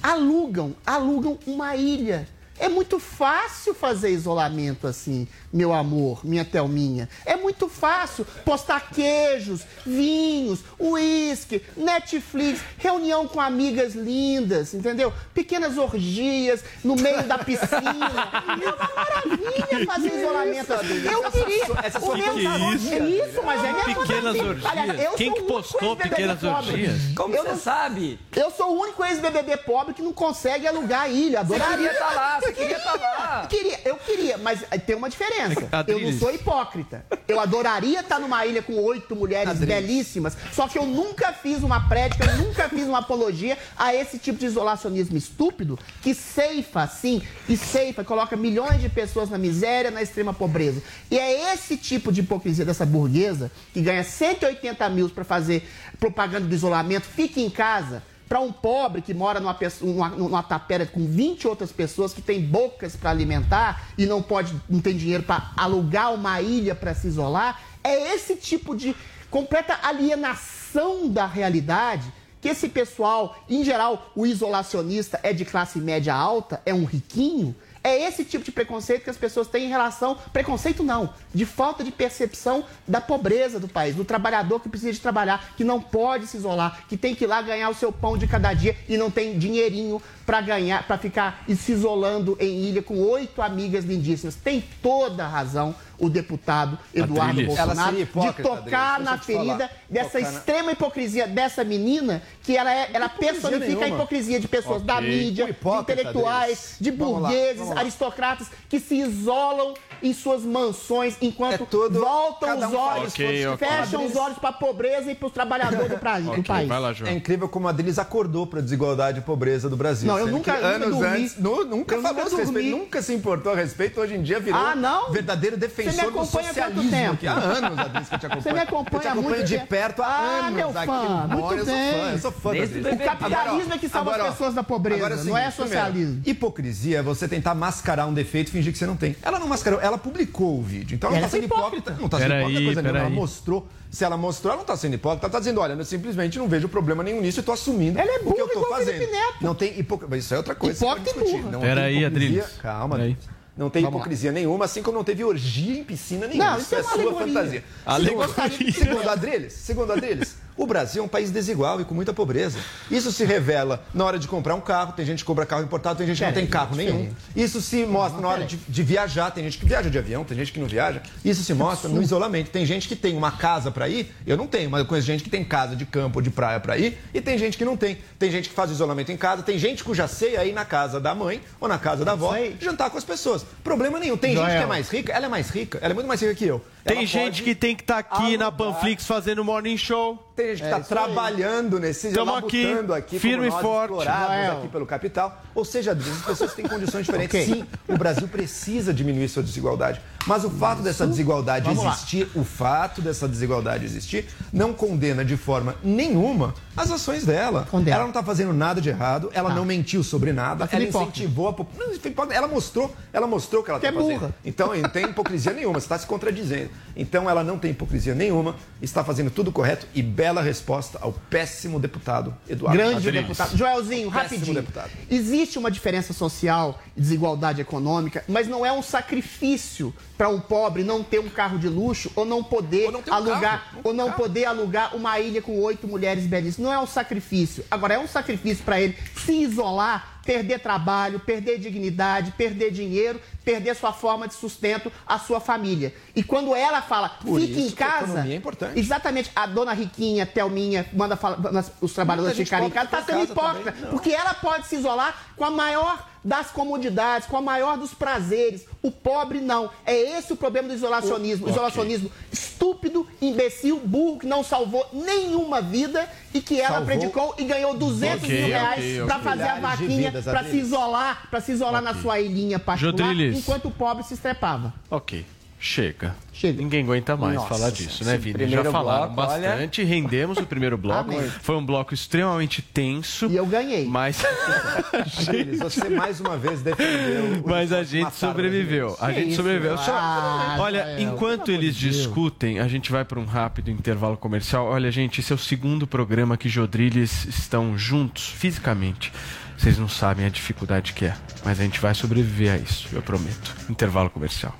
alugam, alugam uma ilha. É muito fácil fazer isolamento assim, meu amor, minha Thelminha. É muito fácil postar queijos, vinhos, uísque, Netflix, reunião com amigas lindas, entendeu? Pequenas orgias no meio da piscina. <laughs> É uma maravilha fazer isolamento assim. Eu queria. Essa o meu- fantasia. É isso, mas é minha Pequenas orgias? Aliás, Quem sou que postou pequenas pobre. orgias? Como Eu você não- sabe? Eu sou o único ex-BBB pobre que não consegue alugar a ilha. Adoraria queria tá lá, <laughs> você queria tá lá. <laughs> Queria, eu queria, mas tem uma diferença. Eu não Adriles. sou hipócrita. Eu adoraria estar numa ilha com oito mulheres belíssimas, só que eu nunca fiz uma prédica, eu nunca fiz uma apologia a esse tipo de isolacionismo estúpido que ceifa, sim, e ceifa, coloca milhões de pessoas na miséria, na extrema pobreza. E é esse tipo de hipocrisia dessa burguesa que ganha 180 mil para fazer propaganda do isolamento, fique em casa. Para um pobre que mora numa, numa, numa tapera com 20 outras pessoas que tem bocas para alimentar e não pode, não tem dinheiro para alugar uma ilha para se isolar, é esse tipo de completa alienação da realidade que esse pessoal, em geral, o isolacionista é de classe média alta, é um riquinho. É esse tipo de preconceito que as pessoas têm em relação. Preconceito não, de falta de percepção da pobreza do país, do trabalhador que precisa de trabalhar, que não pode se isolar, que tem que ir lá ganhar o seu pão de cada dia e não tem dinheirinho para ganhar, para ficar se isolando em ilha com oito amigas lindíssimas. Tem toda a razão o deputado Eduardo Adriles. Ela Bolsonaro de hipócrita, tocar Adriles, na ferida dessa Tocar na- extrema hipocrisia dessa menina, que ela, é, ela personifica a nenhuma. hipocrisia de pessoas da Ok. mídia, Um de hipócrita intelectuais, de Vamos lá, burgueses, vamos lá. aristocratas, que se isolam em suas mansões enquanto voltam cada os um faz olhos, Ok, ok. fecham os olhos para a pobreza e para os trabalhadores do, pra- do país. É incrível como a Delis acordou para a desigualdade e pobreza do Brasil. Não, eu sendo nunca- anos dormi. antes, nu- nunca Eu falou nunca respeito, nunca se importou a respeito. Hoje em dia virou Ah, não? verdadeiro defensor Você me do socialismo. tempo? aqui. Há anos, Adriles, que eu te acompanho. Você me acompanha eu te acompanho de tempo. perto há Ah, anos. meu aqui fã, mora, muito eu sou bem. fã, eu sou fã Desde da Adriles. o capitalismo Agora, ó, é que salva agora, as pessoas da pobreza, agora o não é socialismo. primeiro, hipocrisia é você tentar mascarar um defeito e fingir que você não tem. Ela não mascarou, ela publicou o vídeo. Então ela Ela não está é sendo hipócrita. Não está sendo hipócrita coisa nenhuma. Ela mostrou. Se ela mostrou, ela não está sendo hipócrita. Ela está dizendo, olha, eu simplesmente não vejo problema nenhum nisso e estou assumindo Ela é o que eu burra estou fazendo. Não tem hipocrisia. Mas isso é outra coisa. Hipócrita e burra. Não Peraí. Adriles. Calma, Peraí. Adriles. Não tem Vamos lá. hipocrisia nenhuma, assim como não teve orgia em piscina nenhuma. Não, isso é uma sua alegoria. fantasia. Alegoria. Segundo Adriles, segundo Adriles, o Brasil é um país desigual e com muita pobreza. Isso se revela na hora de comprar um carro, tem gente que compra carro importado, tem gente que não tem carro nenhum. Isso se mostra na hora de, de viajar, tem gente que viaja de avião, tem gente que não viaja. Isso se mostra no isolamento. Tem gente que tem uma casa para ir, eu não tenho, mas eu conheço gente que tem casa de campo ou de praia para ir, e tem gente que não tem. Tem gente que faz o isolamento em casa, tem gente cuja ceia é ir na casa da mãe ou na casa da avó, jantar com as pessoas. Problema nenhum. Tem gente que é mais rica, ela é mais rica, ela é muito mais rica que eu. Tem gente que tem que estar aqui na. Panflix fazendo morning show. Tem gente que É está isso aí. trabalhando nesse Tamo aqui, aqui, firme e forte. explorados aqui pelo capital. Ou seja, as pessoas têm condições diferentes. Ok. Sim, o Brasil precisa diminuir sua desigualdade. Mas o fato dessa desigualdade Vamos lá. existir, o fato dessa desigualdade existir, não condena de forma nenhuma as ações dela. Condena. Ela não está fazendo nada de errado, ela Tá. não mentiu sobre nada, ela incentivou a população. Ela mostrou, ela mostrou que ela Que está é fazendo. burra. Então, não tem hipocrisia nenhuma, você está se contradizendo. Então, ela não tem hipocrisia nenhuma, está fazendo tudo correto e bela resposta ao péssimo deputado Eduardo Grande deputado. Joelzinho, Péssimo rapidinho. deputado. Existe uma diferença social e desigualdade econômica, mas não é um sacrifício para um pobre não ter um carro de luxo ou não poder Ou não um alugar carro, não ou não carro. poder alugar uma ilha com oito mulheres belíssimas. Não é um sacrifício. Agora é um sacrifício para ele se isolar, perder trabalho, perder dignidade, perder dinheiro, perder sua forma de sustento, a sua família. E quando ela fala, Por fique em casa, é importante. exatamente, a dona Riquinha, Thelminha, manda fala- os trabalhadores ficarem em casa, está sendo hipócrita. porque ela pode se isolar com a maior das comodidades, com a maior dos prazeres. O pobre não. É esse o problema do isolacionismo. O isolacionismo estúpido, imbecil, burro, que não salvou nenhuma vida e que ela Salvou. predicou e ganhou 200 Ok, mil reais ok, para ok. fazer a vaquinha, para se isolar, para se isolar na sua ilhinha particular, Jodriles. enquanto o pobre se estrepava. Ok, chega. Chega. Ninguém aguenta mais Nossa, falar disso, né, Vini? Já primeiro falaram bloco, olha- bastante, rendemos o primeiro <laughs> bloco. Amém. Foi um bloco extremamente tenso. E eu ganhei. Mas, <laughs> <laughs> Adriles, você mais uma vez defendeu. o mas a gente sobreviveu. A gente sobreviveu. Só- ah, olha, enquanto eles Deus. discutem, a gente vai para um rápido intervalo comercial. Olha, gente, esse é o segundo programa que Jodrilles estão juntos fisicamente. Vocês não sabem a dificuldade que é, mas a gente vai sobreviver a isso, eu prometo. Intervalo comercial.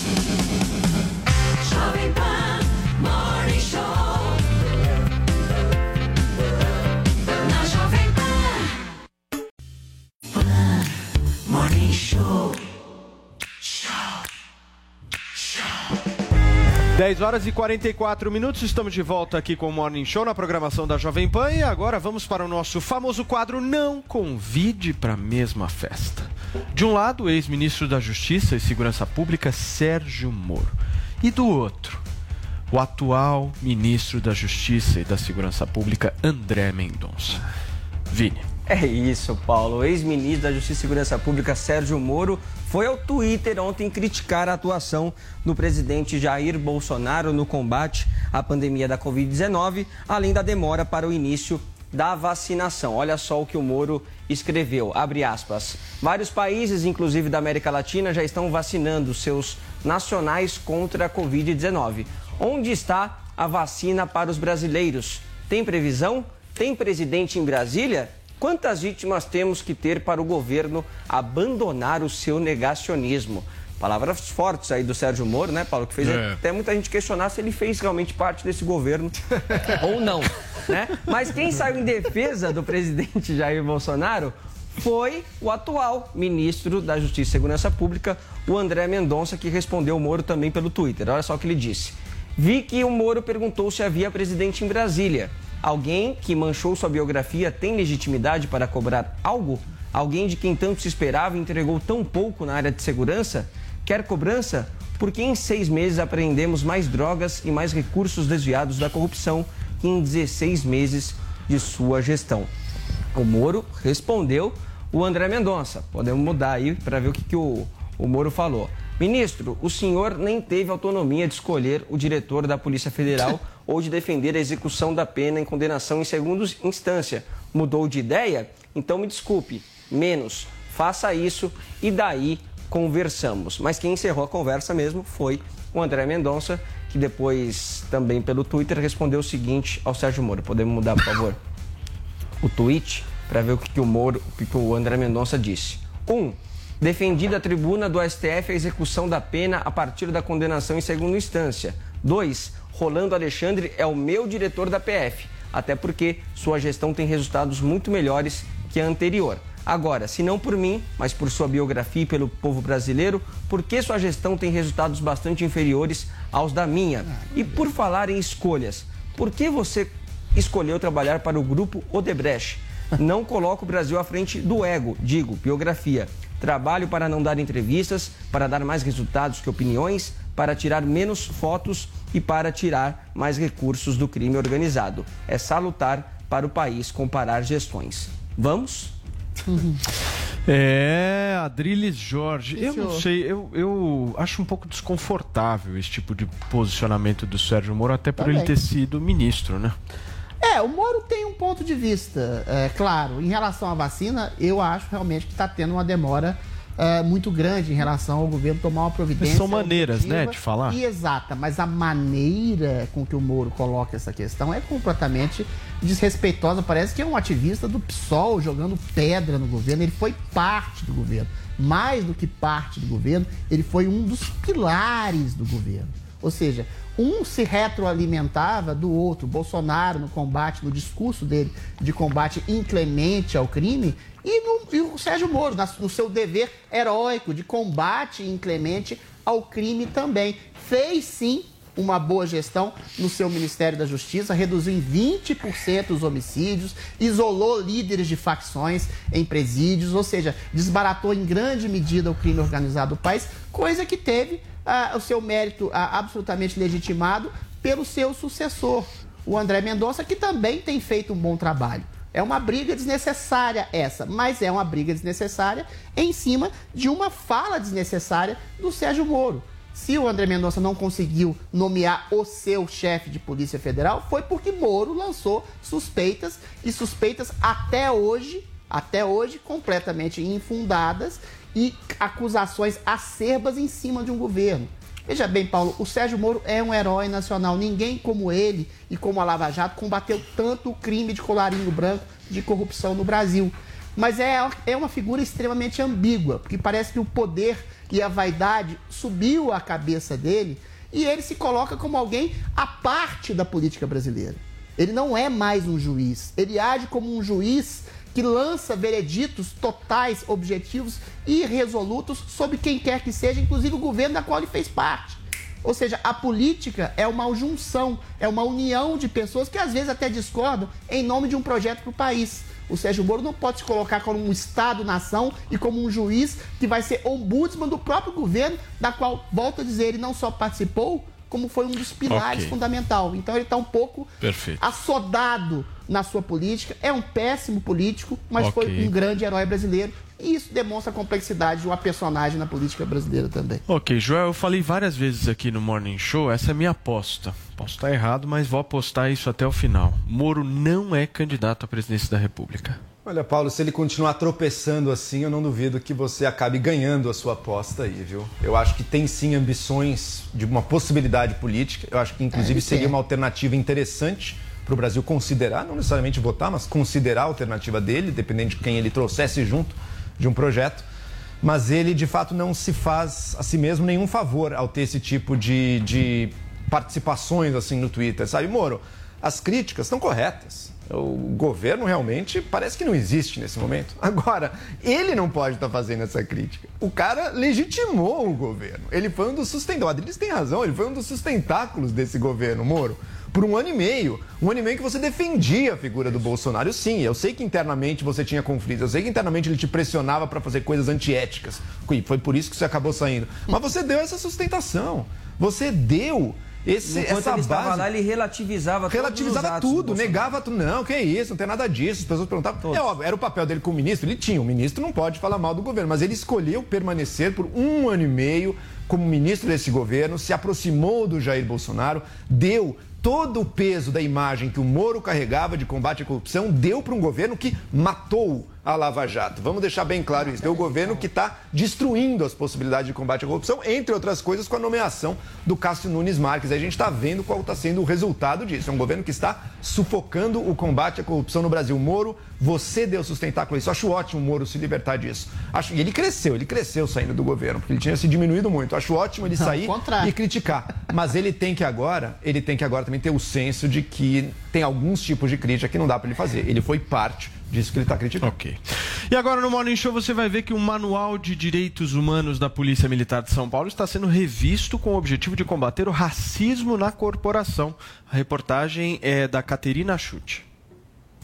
Thank you. 10 horas e 44 minutos, estamos de volta aqui com o Morning Show na programação da Jovem Pan e agora vamos para o nosso famoso quadro Não Convide para a Mesma Festa. De um lado, o ex-ministro da Justiça e Segurança Pública Sérgio Moro. E do outro, o atual ministro da Justiça e da Segurança Pública André Mendonça. Vini. É isso, Paulo. Ex-ministro da Justiça e Segurança Pública, Sérgio Moro, foi ao Twitter ontem criticar a atuação do presidente Jair Bolsonaro no combate à pandemia da Covid-19, além da demora para o início da vacinação. Olha só o que o Moro escreveu, abre aspas. Vários países, inclusive da América Latina, já estão vacinando seus nacionais contra a Covid-19. Onde está a vacina para os brasileiros? Tem previsão? Tem presidente em Brasília? Quantas vítimas temos que ter para o governo abandonar o seu negacionismo? Palavras fortes aí do Sérgio Moro, né, Paulo? Que fez É. até muita gente questionar se ele fez realmente parte desse governo <laughs> ou não, né? Mas quem saiu em defesa do presidente Jair Bolsonaro foi o atual ministro da Justiça e Segurança Pública, o André Mendonça, que respondeu o Moro também pelo Twitter. Olha só o que ele disse. Vi que o Moro perguntou se havia presidente em Brasília. Alguém que manchou sua biografia tem legitimidade para cobrar algo? Alguém de quem tanto se esperava entregou tão pouco na área de segurança? Quer cobrança? Porque em seis meses apreendemos mais drogas e mais recursos desviados da corrupção que em 16 meses de sua gestão. O Moro respondeu o André Mendonça. Podemos mudar aí para ver o que, que o, o Moro falou. Ministro, o senhor nem teve autonomia de escolher o diretor da Polícia Federal <laughs> ou de defender a execução da pena em condenação em segunda instância. Mudou de ideia? Então me desculpe, menos. Faça isso e daí conversamos. Mas quem encerrou a conversa mesmo foi o André Mendonça, que depois também pelo Twitter respondeu o seguinte ao Sérgio Moro. Podemos mudar, por favor? o tweet para ver o que, que o Moro, o que, que o André Mendonça disse. Um, defendi da tribuna do STF a execução da pena a partir da condenação em segunda instância. Dois, Rolando Alexandre é o meu diretor da PF, até porque sua gestão tem resultados muito melhores que a anterior. Agora, se não por mim, mas por sua biografia e pelo povo brasileiro, por que sua gestão tem resultados bastante inferiores aos da minha? E por falar em escolhas, por que você escolheu trabalhar para o grupo Odebrecht. Não coloco o Brasil à frente do ego, digo, biografia. Trabalho para não dar entrevistas, para dar mais resultados que opiniões, para tirar menos fotos e para tirar mais recursos do crime organizado. É salutar para o país comparar gestões. Vamos? <laughs> É, Adriles Jorge. Eu não senhor. sei, eu, eu acho um pouco desconfortável esse tipo de posicionamento do Sérgio Moro, até por Também. ele ter sido ministro, né? É, o Moro tem um ponto de vista, é, claro. Em relação à vacina, eu acho realmente que está tendo uma demora é, muito grande em relação ao governo tomar uma providência. São maneiras, né, de falar. E exata, mas a maneira com que o Moro coloca essa questão é completamente desrespeitosa. Parece que é um ativista do PSOL jogando pedra no governo. Ele foi parte do governo. Mais do que parte do governo, ele foi um dos pilares do governo. Ou seja, um se retroalimentava do outro. Bolsonaro no combate, no discurso dele de combate inclemente ao crime, e, no- e o Sérgio Moro no seu dever heróico de combate inclemente ao crime também. Fez sim uma boa gestão no seu Ministério da Justiça, reduziu em 20% os homicídios, isolou líderes de facções em presídios, ou seja, desbaratou em grande medida o crime organizado do país, coisa que teve ah, o seu mérito ah, absolutamente legitimado pelo seu sucessor, o André Mendonça, que também tem feito um bom trabalho. É uma briga desnecessária essa, mas é uma briga desnecessária em cima de uma fala desnecessária do Sérgio Moro. Se o André Mendonça não conseguiu nomear o seu chefe de Polícia Federal, foi porque Moro lançou suspeitas e suspeitas até hoje, até hoje completamente infundadas e acusações acerbas em cima de um governo. Veja bem, Paulo, o Sérgio Moro é um herói nacional. Ninguém como ele e como a Lava Jato combateu tanto o crime de colarinho branco de corrupção no Brasil. Mas é, é uma figura extremamente ambígua, porque parece que o poder e a vaidade subiu a cabeça dele e ele se coloca como alguém à parte da política brasileira. Ele não é mais um juiz, ele age como um juiz que lança vereditos totais, objetivos e irresolutos sobre quem quer que seja, inclusive o governo da qual ele fez parte. Ou seja, a política é uma junção, é uma união de pessoas que às vezes até discordam em nome de um projeto para o país. O Sérgio Moro não pode se colocar como um Estado-nação e como um juiz que vai ser ombudsman do próprio governo, da qual, volto a dizer, ele não só participou, como foi um dos pilares Ok. fundamental. Então ele está um pouco Perfeito. assodado na sua política, é um péssimo político, mas Ok. foi um grande herói brasileiro. E isso demonstra a complexidade de uma personagem na política brasileira também. Ok, Joel, eu falei várias vezes aqui no Morning Show, essa é a minha aposta. Posso estar errado, mas vou apostar isso até o final. Moro não é candidato à presidência da República. Olha, Paulo, se ele continuar tropeçando assim, eu não duvido que você acabe ganhando a sua aposta aí, viu? Eu acho que tem sim ambições de uma possibilidade política. Eu acho que, inclusive, seria uma alternativa interessante para o Brasil considerar, não necessariamente votar, mas considerar a alternativa dele, dependendo de quem ele trouxesse junto de um projeto. Mas ele, de fato, não se faz a si mesmo nenhum favor ao ter esse tipo de, de participações assim no Twitter, sabe, Moro? As críticas estão corretas. O governo realmente parece que não existe nesse momento. <laughs> Agora, ele não pode estar fazendo essa crítica. O cara legitimou o governo. Ele foi um dos sustentáculos. Eles têm razão, ele foi um dos sustentáculos desse governo, Moro. Por um ano e meio. Um ano e meio que você defendia a figura do Bolsonaro. Sim, eu sei que internamente você tinha conflitos. Eu sei que internamente ele te pressionava para fazer coisas antiéticas. Foi por isso que você acabou saindo. Mas você deu essa sustentação. Você deu esse, Enquanto essa ele base. estava lá, ele relativizava, todos Relativizava tudo, negava tudo. Não, que isso, não tem nada disso. As pessoas perguntavam. É óbvio, era o papel dele como ministro, ele tinha. O ministro não pode falar mal do governo, mas ele escolheu permanecer por um ano e meio como ministro desse governo, se aproximou do Jair Bolsonaro, deu todo o peso da imagem que o Moro carregava de combate à corrupção, deu para um governo que matou a Lava Jato. Vamos deixar bem claro isso. É o governo que está destruindo as possibilidades de combate à corrupção, entre outras coisas, com a nomeação do Cássio Nunes Marques. Aí a gente está vendo qual está sendo o resultado disso. É um governo que está sufocando o combate à corrupção no Brasil. Moro, você deu sustentáculo a isso. Acho ótimo o Moro se libertar disso. Acho... E ele cresceu, ele cresceu saindo do governo, porque ele tinha se diminuído muito. Acho ótimo ele sair e criticar. Mas ele tem que agora, ele tem que agora também ter o senso de que tem alguns tipos de crítica que não dá para ele fazer. Ele foi parte disso que ele está criticando. Ok. E agora no Morning Show você vai ver que o Manual de Direitos Humanos da Polícia Militar de São Paulo está sendo revisto com o objetivo de combater o racismo na corporação. A reportagem é da Caterina Chute.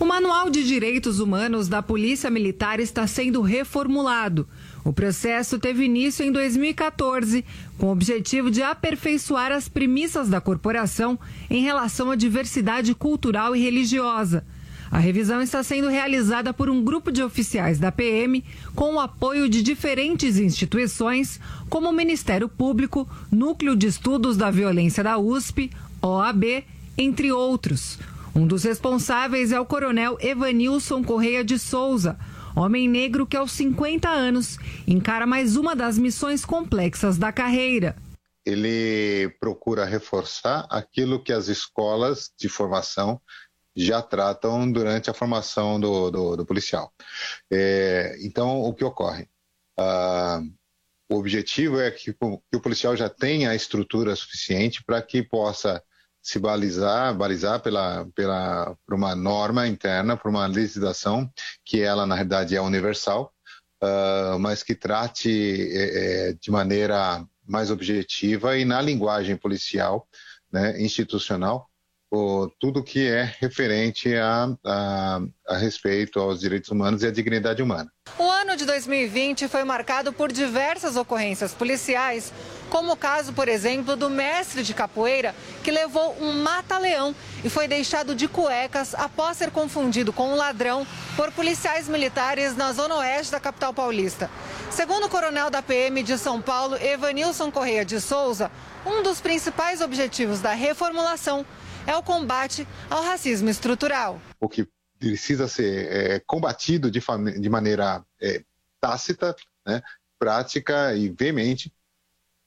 O Manual de Direitos Humanos da Polícia Militar está sendo reformulado. O processo teve início em 2014, com o objetivo de aperfeiçoar as premissas da corporação em relação à diversidade cultural e religiosa. A revisão está sendo realizada por um grupo de oficiais da PM com o apoio de diferentes instituições, como o Ministério Público, Núcleo de Estudos da Violência da USP, OAB, entre outros. Um dos responsáveis é o coronel Evanilson Correia de Souza, homem negro que aos 50 anos encara mais uma das missões complexas da carreira. Ele procura reforçar aquilo que as escolas de formação já tratam durante a formação do, do, do policial. É, então, o que ocorre? Ah, o objetivo é que, que, o policial já tenha a estrutura suficiente para que possa se balizar, balizar pela, pela, por uma norma interna, por uma legislação que ela, na realidade, é universal, uh, mas que trate é, de maneira mais objetiva e na linguagem policial, né, institucional, o, tudo que é referente a, a, a respeito aos direitos humanos e à dignidade humana. O ano de 2020 foi marcado por diversas ocorrências policiais, como o caso, por exemplo, do mestre de capoeira que levou um mata-leão e foi deixado de cuecas após ser confundido com um ladrão por policiais militares na zona oeste da capital paulista. Segundo o coronel da PM de São Paulo, Evanilson Correia de Souza, um dos principais objetivos da reformulação é o combate ao racismo estrutural. O que precisa ser é, combatido de, de maneira é, tácita, né, prática e veemente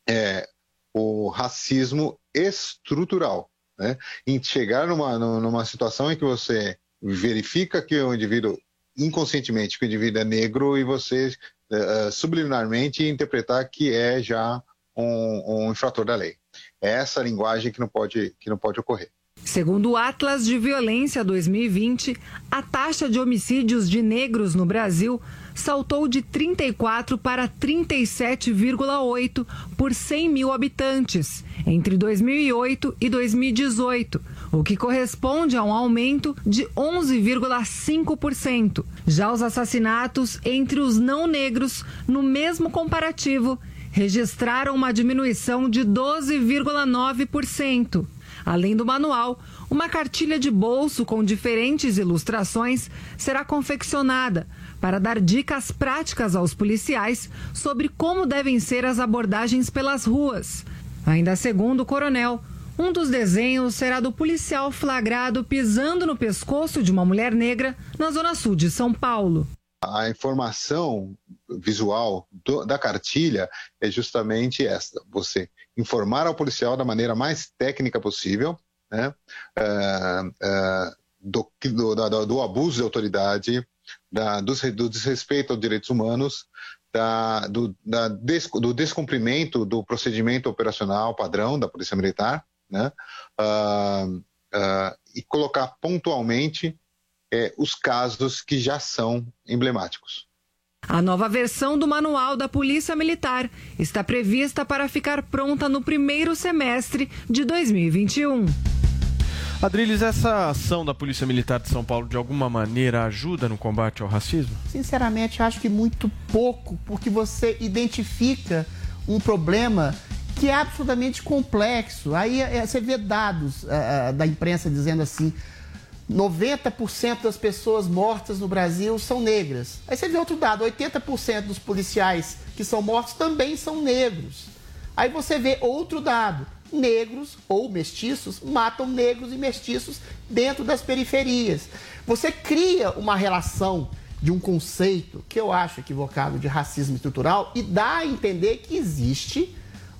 é o racismo estrutural. Né? Em chegar numa, numa situação em que você verifica que o indivíduo, inconscientemente, que o indivíduo é negro e você uh, subliminarmente interpretar que é já um, um infrator da lei. É essa linguagem que não pode, que não pode ocorrer. Segundo o Atlas de Violência 2020, a taxa de homicídios de negros no Brasil saltou de 34 para 37,8 por 100 mil habitantes entre 2008 e 2018, o que corresponde a um aumento de 11,5%. Já os assassinatos entre os não negros, no mesmo comparativo, registraram uma diminuição de 12,9%. Além do manual, uma cartilha de bolso com diferentes ilustrações será confeccionada para dar dicas práticas aos policiais sobre como devem ser as abordagens pelas ruas. Ainda segundo o coronel, um dos desenhos será do policial flagrado pisando no pescoço de uma mulher negra na zona sul de São Paulo. A informação visual do, da cartilha é justamente esta: você informar ao policial da maneira mais técnica possível, né, uh, uh, do, do, do, abuso de autoridade, da, do, do, desrespeito aos direitos humanos, da, do, da des, do, descumprimento do procedimento operacional padrão da Polícia Militar, né, uh, e colocar pontualmente eh, os casos que já são emblemáticos. A nova versão do Manual da Polícia Militar está prevista para ficar pronta no primeiro semestre de 2021. Adriles, essa ação da Polícia Militar de São Paulo de alguma maneira ajuda no combate ao racismo? Sinceramente, acho que muito pouco, porque você identifica um problema que é absolutamente complexo. Aí é, você vê dados uh, da imprensa dizendo assim: 90% das pessoas mortas no Brasil são negras. Aí você vê outro dado: 80% dos policiais que são mortos também são negros. Aí você vê outro dado: negros ou mestiços matam negros e mestiços dentro das periferias. Você cria uma relação de um conceito que eu acho equivocado de racismo estrutural e dá a entender que existe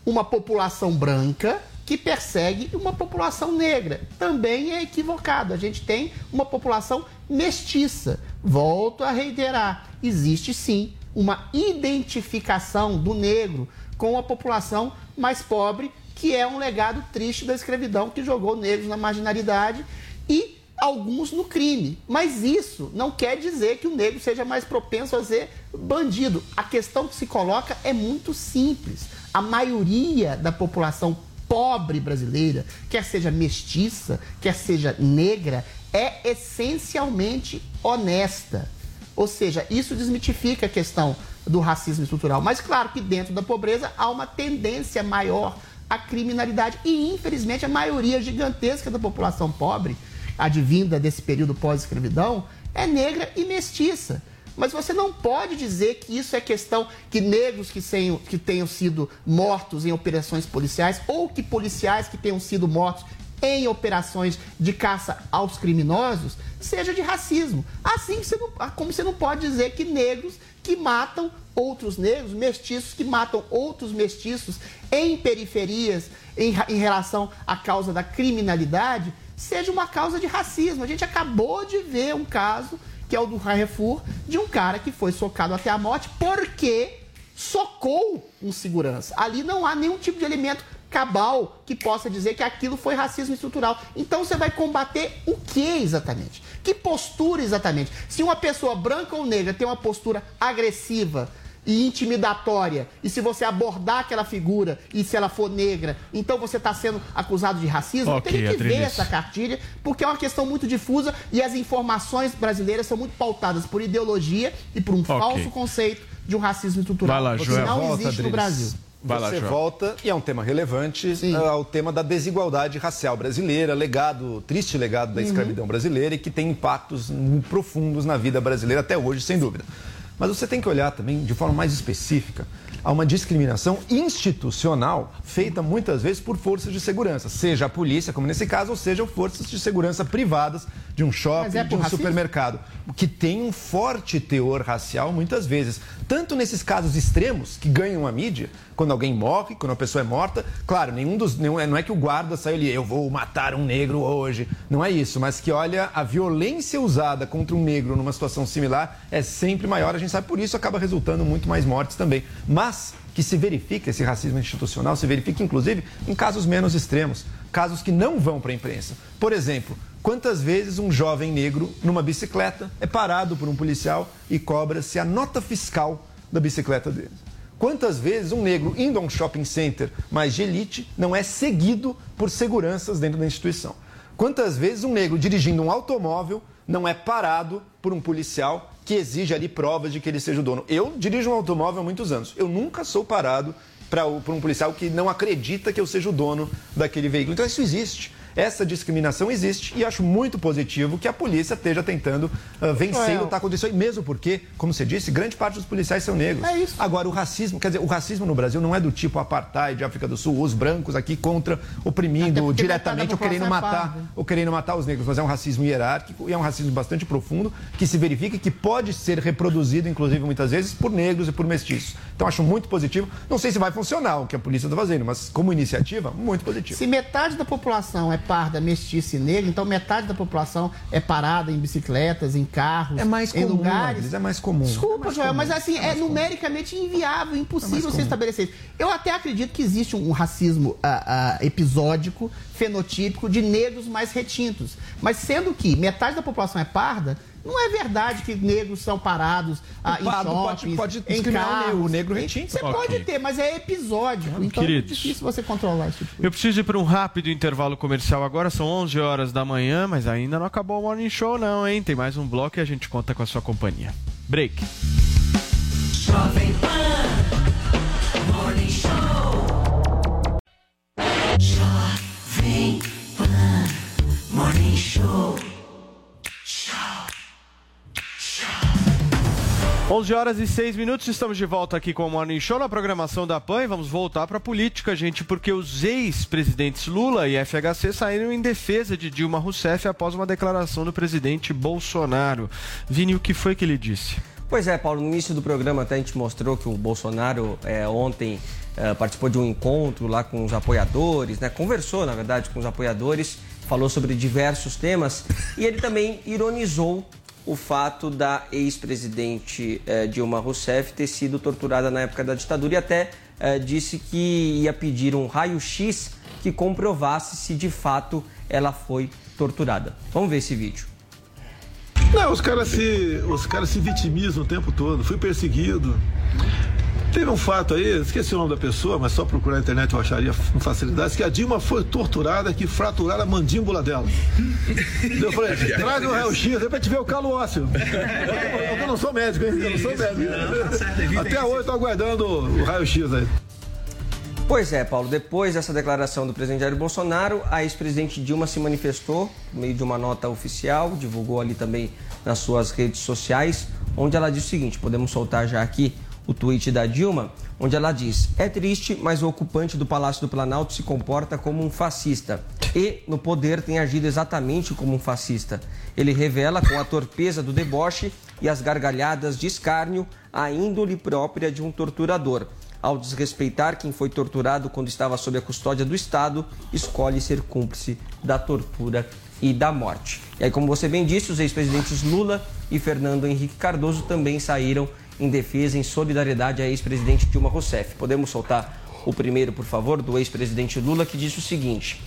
uma população branca que persegue uma população negra. Também é equivocado. A gente tem uma população mestiça. Volto a reiterar: existe sim uma identificação do negro com a população mais pobre, que é um legado triste da escravidão que jogou negros na marginalidade e alguns no crime. Mas isso não quer dizer que o negro seja mais propenso a ser bandido. A questão que se coloca é muito simples. A maioria da população pobre brasileira, quer seja mestiça, quer seja negra, é essencialmente honesta. Ou seja, isso desmitifica a questão do racismo estrutural. Mas claro que dentro da pobreza há uma tendência maior à criminalidade. E infelizmente a maioria gigantesca da população pobre advinda desse período pós-escravidão, é negra e mestiça. Mas você não pode dizer que isso é questão que negros que que tenham sido mortos em operações policiais ou que policiais que tenham sido mortos em operações de caça aos criminosos seja de racismo. Assim você não, como você não pode dizer que negros que matam outros negros, mestiços que matam outros mestiços em periferias em, em relação à causa da criminalidade, seja uma causa de racismo. A gente acabou de ver um caso, que é o do Carrefour, de um cara que foi socado até a morte porque socou um segurança. Ali não há nenhum tipo de elemento cabal que possa dizer que aquilo foi racismo estrutural. Então você vai combater o que exatamente? Que postura exatamente? Se uma pessoa branca ou negra tem uma postura agressiva e intimidatória, e se você abordar aquela figura e se ela for negra, então você está sendo acusado de racismo, Ok, tem que ver essa cartilha, porque é uma questão muito difusa e as informações brasileiras são muito pautadas por ideologia e por um falso conceito de um racismo estrutural. Vai lá, Joel. não Volta, existe no. Brasil. Vai lá, Você Joel. volta, e é um tema relevante, ao tema da desigualdade racial brasileira, legado, triste legado da Uhum. escravidão brasileira e que tem impactos profundos na vida brasileira até hoje, sem dúvida. Mas você tem que olhar também, de forma mais específica, a uma discriminação institucional feita muitas vezes por forças de segurança, seja a polícia, como nesse caso, ou seja forças de segurança privadas de um shopping, é de um racismo? supermercado, que tem um forte teor racial muitas vezes. Tanto nesses casos extremos que ganham a mídia, quando alguém morre, quando a pessoa é morta, claro, nenhum dos. Nenhum, não é que o guarda saiu ali, eu vou matar um negro hoje. Não é isso, mas que olha, a violência usada contra um negro numa situação similar é sempre maior. A gente sabe por isso acaba resultando muito mais mortes também. Mas que se verifica esse racismo institucional, se verifica inclusive em casos menos extremos, casos que não vão para a imprensa. Por exemplo, quantas vezes um jovem negro numa bicicleta é parado por um policial e cobra-se a nota fiscal da bicicleta dele? Quantas vezes um negro indo a um shopping center mais de elite não é seguido por seguranças dentro da instituição? Quantas vezes um negro dirigindo um automóvel não é parado por um policial que exige ali provas de que ele seja o dono? Eu dirijo um automóvel há muitos anos. Eu nunca sou parado por um policial que não acredita que eu seja o dono daquele veículo. Então isso existe. Essa discriminação existe e acho muito positivo que a polícia esteja tentando ah, vencer e lutar contra isso aí, mesmo porque, como você disse, grande parte dos policiais são negros. É isso. Agora, o racismo, quer dizer, o racismo no Brasil não é do tipo apartheid, África do Sul, os brancos aqui contra, oprimindo diretamente ou metade da querendo é matar, ou querendo matar os negros, mas é um racismo hierárquico e é um racismo bastante profundo que se verifica e que pode ser reproduzido, inclusive, muitas vezes, por negros e por mestiços. Então, acho muito positivo. Não sei se vai funcionar o que a polícia está fazendo, mas como iniciativa, muito positivo. Se metade da população é parda, mestiça e negra, então metade da população é parada em bicicletas, em carros, É mais em comum, lugares. Adriles, é mais comum. Desculpa, É mais Joel, comum. mas assim, é, numericamente inviável, impossível você estabelecer isso. Eu até acredito que existe um racismo ah, ah, episódico, fenotípico, de negros mais retintos. Mas sendo que metade da população é parda, não é verdade que negros são parados ah, em pardo pode- shoppings, pode em discriminar o carros. negro- o negro retinto. Você Ok. pode ter, mas é episódico. Então Queridos. é difícil você controlar isso. Eu preciso ir para um rápido intervalo comercial agora, são 11 horas da manhã, mas ainda não acabou o Morning Show não, hein? Tem mais um bloco e a gente conta com a sua companhia. Break. Jovem Pan Morning Show. Jovem Pan Morning Show. 11 horas e 6 minutos, estamos de volta aqui com o Morning Show na programação da PAN e vamos voltar para a política, gente, porque os ex-presidentes Lula e FHC saíram em defesa de Dilma Rousseff após uma declaração do presidente Bolsonaro. Vini, o que foi que ele disse? Pois é, Paulo, no início do programa até a gente mostrou que o Bolsonaro é, ontem é, participou de um encontro lá com os apoiadores, né? Conversou, na verdade, com os apoiadores, falou sobre diversos temas e ele também ironizou o fato da ex-presidente eh, Dilma Rousseff ter sido torturada na época da ditadura e até eh, disse que ia pedir um raio-x que comprovasse se de fato ela foi torturada. Vamos ver esse vídeo. Não, os caras se, os caras se vitimizam o tempo todo. Fui perseguido. Teve um fato aí, esqueci o nome da pessoa, mas só procurar na internet eu acharia com facilidade, que a Dilma foi torturada que fraturaram a mandíbula dela. <laughs> Eu falei, traz o raio-x aí pra te ver o calo ósseo. Eu, <laughs> eu não sou médico, hein? Eu não sou médico. Até hoje eu tô aguardando o raio-x aí. Pois é, Paulo. Depois dessa declaração do presidente Jair Bolsonaro, a ex-presidente Dilma se manifestou por meio de uma nota oficial, divulgou ali também nas suas redes sociais, onde ela diz o seguinte: podemos soltar já aqui o tweet da Dilma, onde ela diz: É triste, mas o ocupante do Palácio do Planalto se comporta como um fascista e, no poder, tem agido exatamente como um fascista. Ele revela com a torpeza do deboche e as gargalhadas de escárnio a índole própria de um torturador. Ao desrespeitar quem foi torturado quando estava sob a custódia do Estado, escolhe ser cúmplice da tortura e da morte. E aí, como você bem disse, os ex-presidentes Lula e Fernando Henrique Cardoso também saíram em defesa, em solidariedade à ex-presidente Dilma Rousseff. Podemos soltar o primeiro, por favor, do ex-presidente Lula, que disse o seguinte: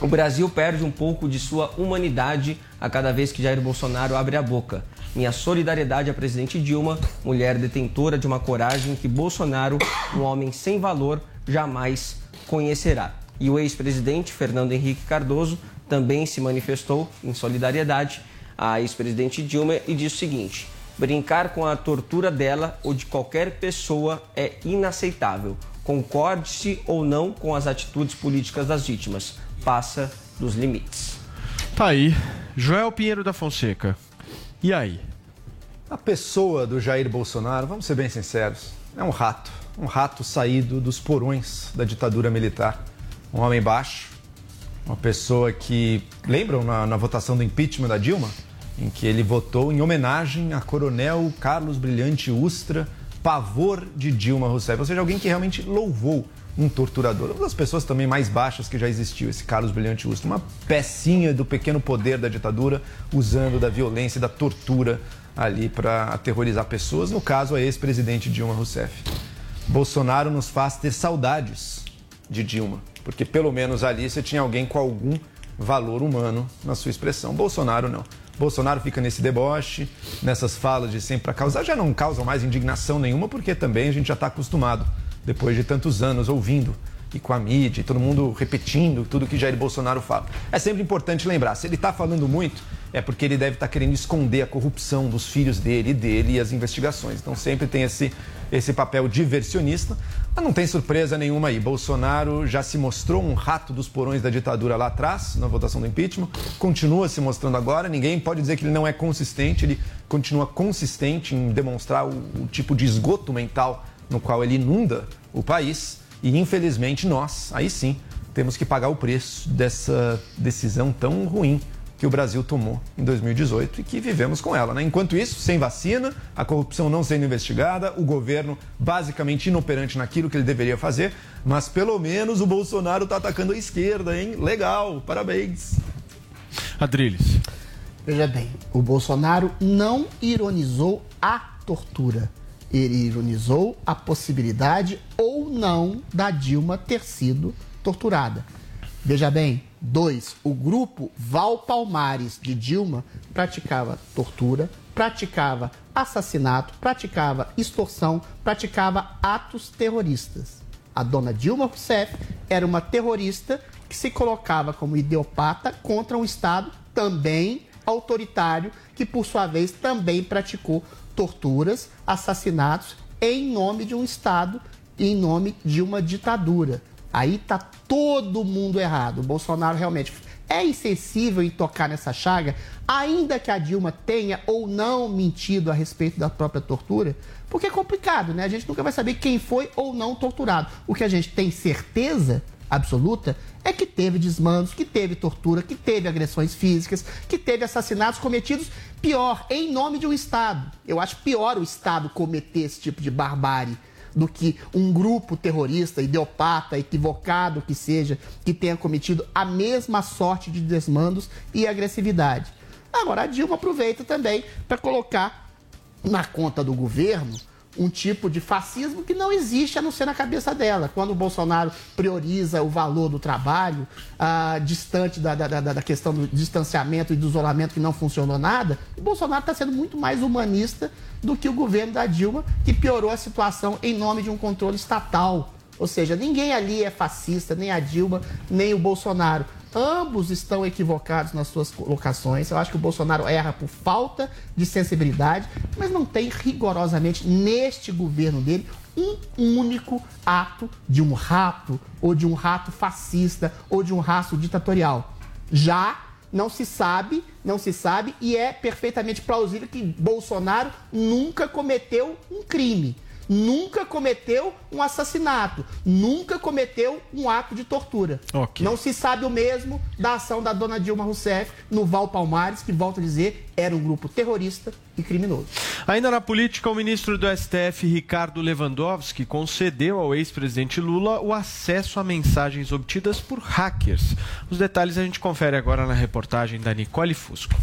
O Brasil perde um pouco de sua humanidade a cada vez que Jair Bolsonaro abre a boca. Minha solidariedade à presidente Dilma, mulher detentora de uma coragem que Bolsonaro, um homem sem valor, jamais conhecerá. E o ex-presidente Fernando Henrique Cardoso também se manifestou em solidariedade à ex-presidente Dilma e disse o seguinte: brincar com a tortura dela ou de qualquer pessoa é inaceitável. Concorde-se ou não com as atitudes políticas das vítimas. Passa dos limites. Tá aí. Joel Pinheiro da Fonseca. E aí? A pessoa do Jair Bolsonaro, vamos ser bem sinceros, é um rato. Um rato saído dos porões da ditadura militar. Um homem baixo, uma pessoa que. Lembram na, na votação do impeachment da Dilma? Em que ele votou em homenagem a Coronel Carlos Brilhante Ustra, pavor de Dilma Rousseff. Ou seja, alguém que realmente louvou um torturador. Uma das pessoas também mais baixas que já existiu, esse Carlos Brilhante Ustra. Uma pecinha do pequeno poder da ditadura, usando da violência e da tortura ali para aterrorizar pessoas. No caso, a ex-presidente Dilma Rousseff. Bolsonaro nos faz ter saudades de Dilma, porque pelo menos ali você tinha alguém com algum valor humano na sua expressão. Bolsonaro não. Bolsonaro fica nesse deboche, nessas falas de sempre para causar, já não causam mais indignação nenhuma, porque também a gente já está acostumado, depois de tantos anos ouvindo e com a mídia, e todo mundo repetindo tudo que Jair Bolsonaro fala. É sempre importante lembrar, se ele está falando muito, é porque ele deve estar tá querendo esconder a corrupção dos filhos dele e dele e as investigações. Então sempre tem esse, esse papel diversionista, mas não tem surpresa nenhuma aí. Bolsonaro já se mostrou um rato dos porões da ditadura lá atrás, na votação do impeachment, continua se mostrando agora. Ninguém pode dizer que ele não é consistente, ele continua consistente em demonstrar o, o tipo de esgoto mental no qual ele inunda o país. E infelizmente nós, aí sim, temos que pagar o preço dessa decisão tão ruim que o Brasil tomou em 2018 e que vivemos com ela. Né? Enquanto isso, sem vacina, a corrupção não sendo investigada, o governo basicamente inoperante naquilo que ele deveria fazer, mas pelo menos o Bolsonaro está atacando a esquerda, hein? Legal, parabéns. Adriles. Veja bem, o Bolsonaro não ironizou a tortura. Ele ironizou a possibilidade ou não da Dilma ter sido torturada. Veja bem, dois, o grupo Val Palmares de Dilma praticava tortura, praticava assassinato, praticava extorsão, praticava atos terroristas. A dona Dilma Rousseff era uma terrorista que se colocava como idiopata contra um Estado também autoritário, que por sua vez também praticou torturas, assassinatos em nome de um Estado em nome de uma ditadura. Aí tá todo mundo errado. O Bolsonaro realmente é insensível em tocar nessa chaga, ainda que a Dilma tenha ou não mentido a respeito da própria tortura, porque é complicado, né? A gente nunca vai saber quem foi ou não torturado. O que a gente tem certeza absoluta é que teve desmandos, que teve tortura, que teve agressões físicas, que teve assassinatos cometidos, pior, em nome de um Estado. Eu acho pior o Estado cometer esse tipo de barbárie do que um grupo terrorista, idiopata, equivocado que seja, que tenha cometido a mesma sorte de desmandos e agressividade. Agora, a Dilma aproveita também para colocar na conta do governo um tipo de fascismo que não existe a não ser na cabeça dela. Quando o Bolsonaro prioriza o valor do trabalho, ah, distante da, da, da, da, questão do distanciamento e do isolamento que não funcionou nada, o Bolsonaro está sendo muito mais humanista do que o governo da Dilma, que piorou a situação em nome de um controle estatal. Ou seja, ninguém ali é fascista, nem a Dilma, nem o Bolsonaro. Ambos estão equivocados nas suas colocações. Eu acho que o Bolsonaro erra por falta de sensibilidade, mas não tem rigorosamente neste governo dele um único ato de um rato ou de um rato fascista ou de um rato ditatorial. Já não se sabe, não se sabe e é perfeitamente plausível que Bolsonaro nunca cometeu um crime nunca cometeu um assassinato, nunca cometeu um ato de tortura. Ok. Não se sabe o mesmo da ação da dona Dilma Rousseff no Val Palmares, que, volto a dizer, era um grupo terrorista e criminoso. Ainda na política, o ministro do STF, Ricardo Lewandowski, concedeu ao ex-presidente Lula o acesso a mensagens obtidas por hackers. Os detalhes a gente confere agora na reportagem da Nicole Fusco.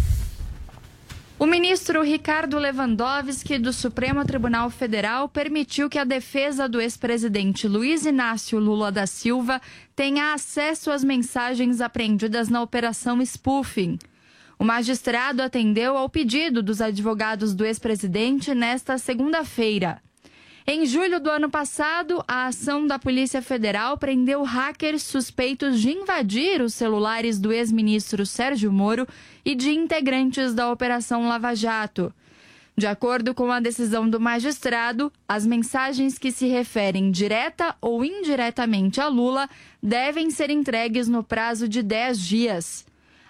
O ministro Ricardo Lewandowski, do Supremo Tribunal Federal, permitiu que a defesa do ex-presidente Luiz Inácio Lula da Silva tenha acesso às mensagens apreendidas na Operação Spoofing. O magistrado atendeu ao pedido dos advogados do ex-presidente nesta segunda-feira. Em julho do ano passado, a ação da Polícia Federal prendeu hackers suspeitos de invadir os celulares do ex-ministro Sérgio Moro e de integrantes da Operação Lava Jato. De acordo com a decisão do magistrado, as mensagens que se referem direta ou indiretamente a Lula devem ser entregues no prazo de 10 dias.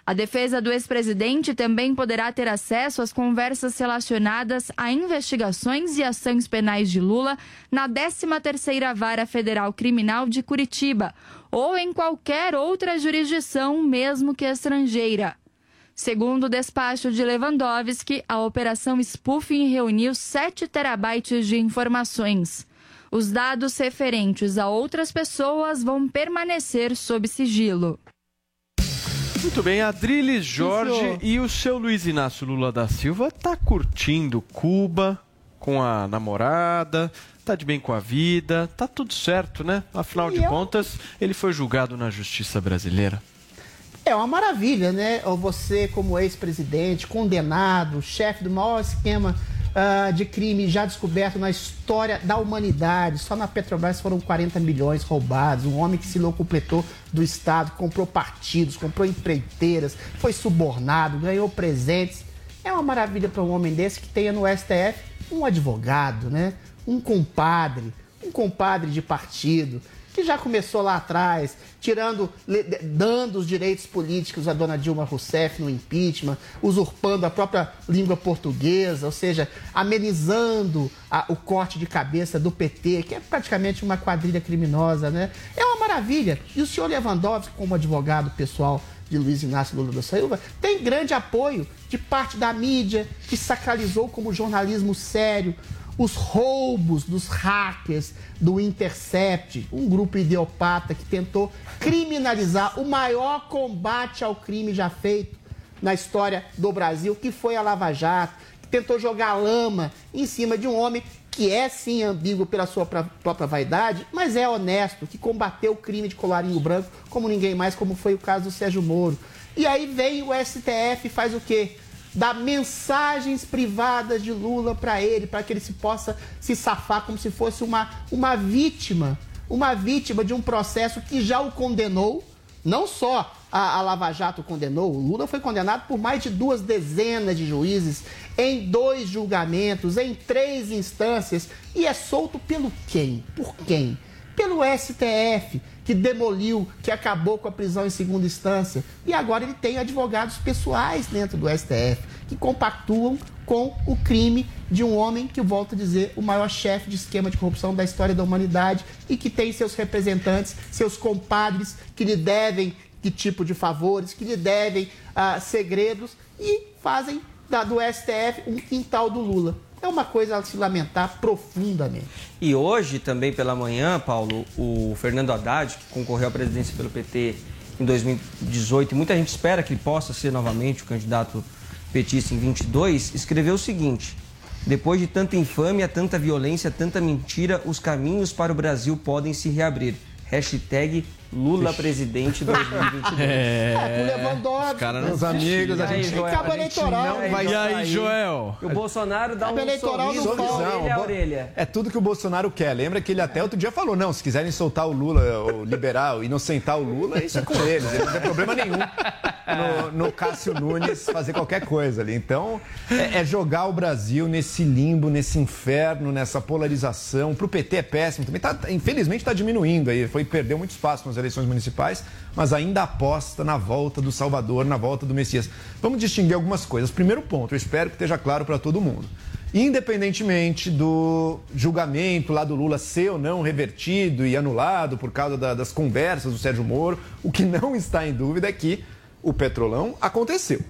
A defesa do ex-presidente também poderá ter acesso às conversas relacionadas a investigações e ações penais de Lula na 13ª Vara Federal Criminal de Curitiba ou em qualquer outra jurisdição, mesmo que estrangeira. Segundo o despacho de Lewandowski, a operação Spoofing reuniu 7 terabytes de informações. Os dados referentes a outras pessoas vão permanecer sob sigilo. Muito bem, Adriles Jorge e o seu Luiz Inácio Lula da Silva tá curtindo Cuba com a namorada, tá de bem com a vida, tá tudo certo, né? Afinal de E eu- contas, ele foi julgado na justiça brasileira. É uma maravilha, né? Você, como ex-presidente, condenado, chefe do maior esquema ah, de crime já descoberto na história da humanidade. Só na Petrobras foram 40 milhões roubados. Um homem que se locupletou do Estado, comprou partidos, comprou empreiteiras, foi subornado, ganhou presentes. É uma maravilha para um homem desse que tenha no STF um advogado, né? Um compadre, um compadre de partido, que já começou lá atrás, tirando, dando os direitos políticos à dona Dilma Rousseff no impeachment, usurpando a própria língua portuguesa, ou seja, amenizando a- o corte de cabeça do PT, que é praticamente uma quadrilha criminosa, né? É uma maravilha. E o senhor Lewandowski, como advogado pessoal de Luiz Inácio Lula da Silva, tem grande apoio de parte da mídia, que sacralizou como jornalismo sério os roubos dos hackers do Intercept, um grupo idiopata que tentou criminalizar o maior combate ao crime já feito na história do Brasil, que foi a Lava Jato, que tentou jogar lama em cima de um homem que é sim ambíguo pela sua pró- própria vaidade, mas é honesto, que combateu o crime de colarinho branco como ninguém mais, como foi o caso do Sérgio Moro. E aí vem o STF e faz o quê? Dá mensagens privadas de Lula para ele, para que ele se possa se safar como se fosse uma, uma vítima, uma vítima de um processo que já o condenou, não só a, a Lava Jato condenou, o Lula foi condenado por mais de duas dezenas de juízes, em dois julgamentos, em três instâncias, e é solto pelo quem? Por quem? Pelo STF, que demoliu, que acabou com a prisão em segunda instância. E agora ele tem advogados pessoais dentro do STF, que compactuam com o crime de um homem que, volto a dizer, o maior chefe de esquema de corrupção da história da humanidade e que tem seus representantes, seus compadres, que lhe devem que tipo de favores, que lhe devem ah, segredos e fazem da- do STF um quintal do Lula. É uma coisa a se lamentar profundamente. E hoje, também pela manhã, Paulo, o Fernando Haddad, que concorreu à presidência pelo PT em 2018, e muita gente espera que ele possa ser novamente o candidato petista em 22, escreveu o seguinte: Depois de tanta infâmia, tanta violência, tanta mentira, os caminhos para o Brasil podem se reabrir. Hashtag Lula presidente 2022. <laughs> É, com Lewandowski. os caras não Meus amigos, a E aí, gente... Joel, Cabo gente eleitoral. não vai E aí. Joel? E o Bolsonaro dá um Cabo eleitoral sorriso de orelha a orelha. É tudo que o Bolsonaro quer. Lembra que ele até outro dia falou: não, se quiserem soltar o Lula, ou liberar, ou inocentar o Lula, isso é com eles. Ele não tem problema nenhum no, no Cássio Nunes fazer qualquer coisa ali. Então, é, é jogar o Brasil nesse limbo, nesse inferno, nessa polarização. Pro PT é péssimo também. Tá, infelizmente está diminuindo aí. Foi, perdeu muito espaço nas eleições municipais, mas ainda aposta na volta do Salvador, na volta do Messias. Vamos distinguir algumas coisas. Primeiro ponto, eu espero que esteja claro para todo mundo. Independentemente do julgamento lá do Lula ser ou não revertido e anulado por causa da- das conversas do Sérgio Moro, o que não está em dúvida é que o Petrolão aconteceu.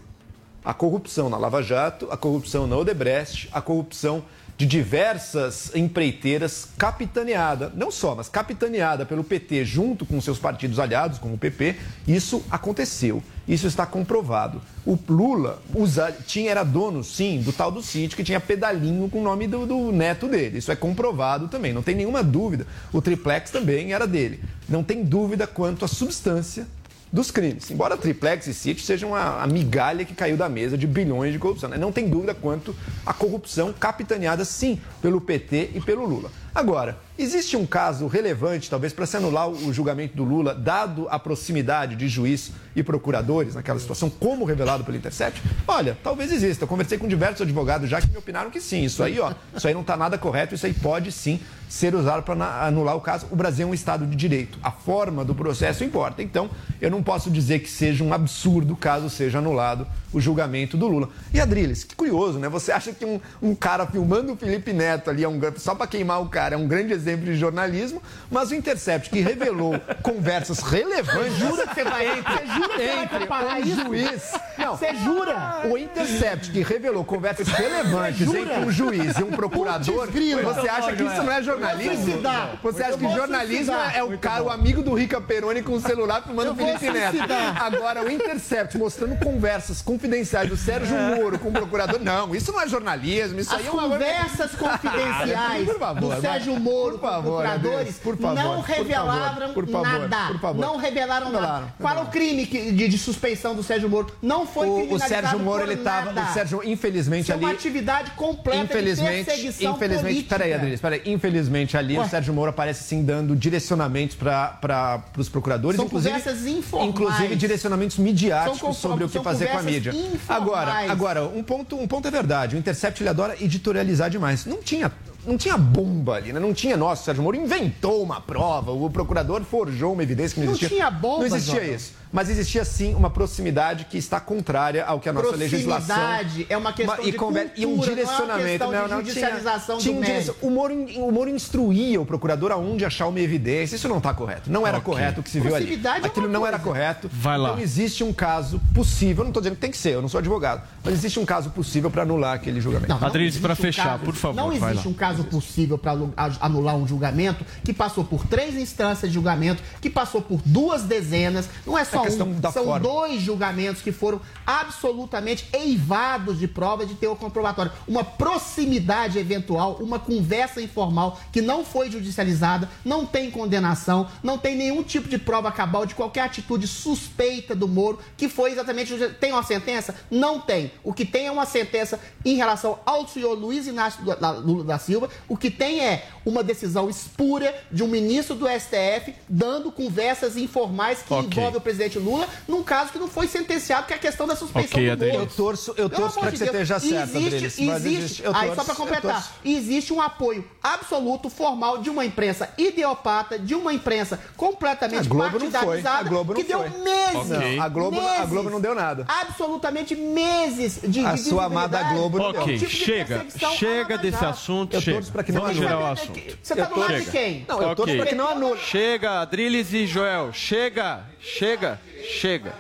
A corrupção na Lava Jato, a corrupção na Odebrecht, a corrupção de diversas empreiteiras capitaneada, não só, mas capitaneada pelo PT junto com seus partidos aliados, como o PP, isso aconteceu. Isso está comprovado. O Lula usa, tinha, era dono, sim, do tal do sítio que tinha pedalinho com o nome do, do neto dele. Isso é comprovado também, não tem nenhuma dúvida. O triplex também era dele. Não tem dúvida quanto à substância dos crimes. Embora triplex e sítio sejam a, a migalha que caiu da mesa de bilhões de corrupção. né? Não tem dúvida quanto à corrupção capitaneada, sim, pelo PT e pelo Lula. Agora, existe um caso relevante, talvez, para se anular o julgamento do Lula, dado a proximidade de juiz e procuradores naquela situação, como revelado pelo Intercept? Olha, talvez exista. Eu conversei com diversos advogados já que me opinaram que sim. Isso aí, ó, isso aí não está nada correto, isso aí pode sim ser usado para anular o caso. O Brasil é um Estado de direito. A forma do processo importa. Então, eu não posso dizer que seja um absurdo caso seja anulado o julgamento do Lula. E Adriles, que curioso, né? Você acha que um, um cara filmando o Felipe Neto ali, é um, só para queimar o cara, é um grande exemplo de jornalismo, mas o Intercept, que revelou <laughs> conversas relevantes. Jura que você vai- entre, <laughs> entre um isso? juiz. Não, Você jura? o Intercept, que revelou conversas relevantes entre um juiz e um procurador, você acha que isso não é jornalismo? Você acha que jornalismo é o cara, o amigo do Rica Peroni com o celular filmando o Felipe Neto? Agora, o Intercept mostrando conversas confidenciais do Sérgio Moro com o procurador. Não, isso não é jornalismo, isso As aí é uma conversas <laughs> confidenciais Por favor, do. Sérgio Moro Por com favor, procuradores Adriles, por favor, não por revelaram favor, por favor, nada. por favor. Não revelaram nada. Qual é o crime de, de suspeição do Sérgio Moro? Não foi O, o Sérgio Moro, ele tava. nada. O Sérgio, infelizmente, Isso é ali. uma atividade completa Infelizmente, de perseguição infelizmente, peraí, Adriles, peraí. Infelizmente, ali Ué. o Sérgio Moro aparece sim dando direcionamentos para os procuradores, São inclusive, informais. inclusive direcionamentos midiáticos sobre o que fazer com a mídia. informais. Agora, agora um ponto, um ponto é verdade. O Intercept ele adora editorializar demais. Não tinha não tinha bomba ali, né? Não tinha, nossa, o Sérgio Moro inventou uma prova, o procurador forjou uma evidência que não Não existia. tinha bomba, Não existia isso. Mas existia sim uma proximidade que está contrária ao que a nossa legislação. Proximidade é uma questão e, de conver- e um cultura, não é uma direcionamento. questão de não, não, judicialização tinha, do tinha um o, Moro, o Moro instruía o procurador aonde achar uma evidência. Isso não está correto. Não era Ok. correto o que se viu ali. Proximidade é Aquilo uma não era coisa. correto. Vai lá. Então existe um caso possível. Eu não estou dizendo que tem que ser, eu não sou advogado. Mas existe um caso possível para anular aquele julgamento. Não, não Adriles, existe pra um fechar, caso- por favor, Não vai existe lá. um caso possível para anular um julgamento que passou por três instâncias de julgamento, que passou por duas dezenas. Não é só Questão um, da são forma. dois julgamentos que foram absolutamente eivados de provas de teor comprobatório. Uma proximidade eventual, uma conversa informal que não foi judicializada, não tem condenação, não tem nenhum tipo de prova cabal de qualquer atitude suspeita do Moro, que foi exatamente. Tem uma sentença? Não tem. O que tem é uma sentença em relação ao senhor Luiz Inácio Lula da Silva. O que tem é uma decisão espúria de um ministro do STF dando conversas informais que Ok. envolvem o presidente Lula, num caso que não foi sentenciado, que é a questão da suspeição Ok, do. Eu torço, eu torço para que você esteja certo, existe, Adriles, existe, existe- eu aí torço, só para completar, existe um apoio absoluto, formal de uma imprensa ideopata, de uma imprensa completamente A Globo não foi, partidarizada, a Globo não que deu foi. meses, Ok. Não, a Globo- a meses, Globo não deu nada. absolutamente meses de, A de sua amada Globo não deu. Ok, um tipo chega. Chega desse assunto, Eu chega. torço pra que não Vamos gerar o assunto. Você tá do lado de Chega. quem? Não, eu torço para que não anule. Chega, Adriles e Joel. Chega, chega, chega.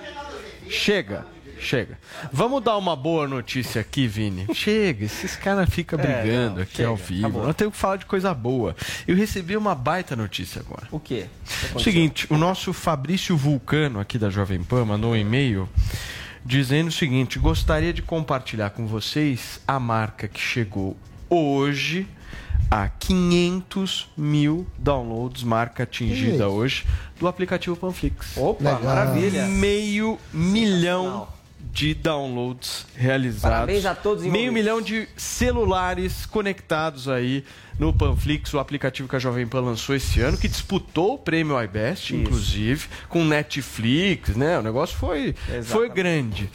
Chega, chega. Vamos dar uma boa notícia aqui, Vini. <laughs> Chega, esses caras ficam brigando não, aqui chega, ao vivo. acabou. Nós temos que falar de coisa boa. Eu recebi uma baita notícia agora. O quê? O seguinte, o nosso Fabrício Vulcano aqui da Jovem Pan mandou um e-mail dizendo o seguinte: gostaria de compartilhar com vocês a marca que chegou hoje a 500 mil downloads, marca atingida hoje, do aplicativo Panflix. Opa, Legal. maravilha. Meio milhão de downloads realizados. Parabéns a todos Meio envolvidos. milhão de celulares conectados aí no Panflix, o aplicativo que a Jovem Pan lançou esse ano, que disputou o prêmio iBest, inclusive, com Netflix, né? O negócio foi, foi grande.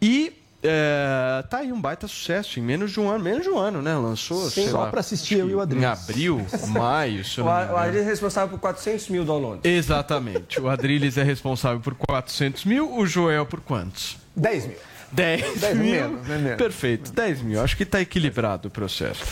E é, tá aí um baita sucesso em menos de um ano, menos de um ano, né? Lançou, Sim. sei Só pra assistir eu e o Adriles. Em abril, maio, se eu O o. Adriles é responsável por 400 mil downloads. Exatamente. O Adriles é responsável por 400 mil, o Joel por quantos? 10 mil. 10, 10 mil. menos, né, menos. Perfeito, 10 mil. Acho que está equilibrado o processo.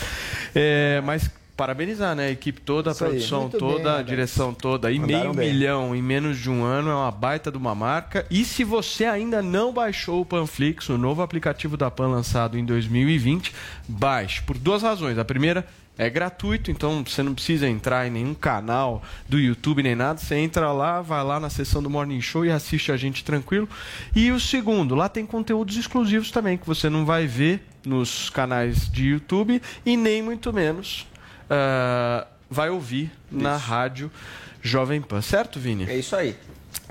É, mas parabenizar, né? A equipe toda, a Isso produção toda, bem, a direção toda. E meio bem. milhão em menos de um ano é uma baita de uma marca. E se você ainda não baixou o Panflix, o novo aplicativo da Pan lançado em 2020, baixe. Por duas razões. A primeira é gratuito, então você não precisa entrar em nenhum canal do YouTube nem nada. Você entra lá, vai lá na seção do Morning Show e assiste a gente tranquilo. E o segundo, lá tem conteúdos exclusivos também que você não vai ver nos canais de YouTube e nem muito menos ah, vai ouvir na rádio Jovem Pan. Certo, Vini? É isso aí.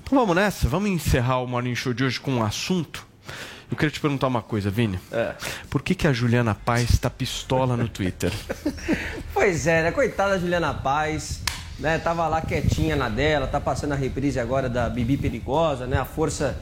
Então vamos nessa? Vamos encerrar o Morning Show de hoje com um assunto? Eu queria te perguntar uma coisa, Vini. É. Por que, que a Juliana Paz está pistola no Twitter? <laughs> Pois é, né? Coitada da Juliana Paz, né? Tava lá quietinha na dela, tá passando a reprise agora da Bibi Perigosa, né? A força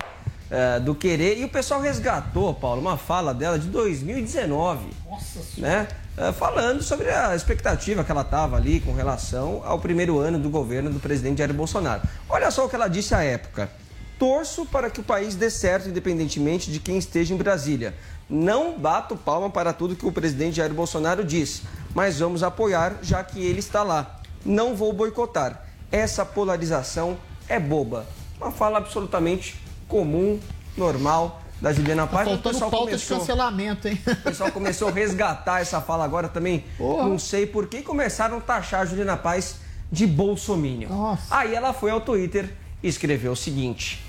eh, do querer. E o pessoal resgatou, Paulo, uma fala dela de 2019. Nossa né? Eh, falando sobre a expectativa que ela tava ali com relação ao primeiro ano do governo do presidente Jair Bolsonaro. Olha só o que ela disse à época. Torço para que o país dê certo, independentemente de quem esteja em Brasília. Não bato palma para tudo que o presidente Jair Bolsonaro diz, mas vamos apoiar já que ele está lá. Não vou boicotar. Essa polarização é boba. Uma fala absolutamente comum, normal da Juliana Tá Paz. O faltando pessoal pauta começou- de cancelamento, hein? o pessoal começou a resgatar essa fala agora também. Não sei por que começaram a taxar a Juliana Paz de bolsominion. Aí ela foi ao Twitter e escreveu o seguinte: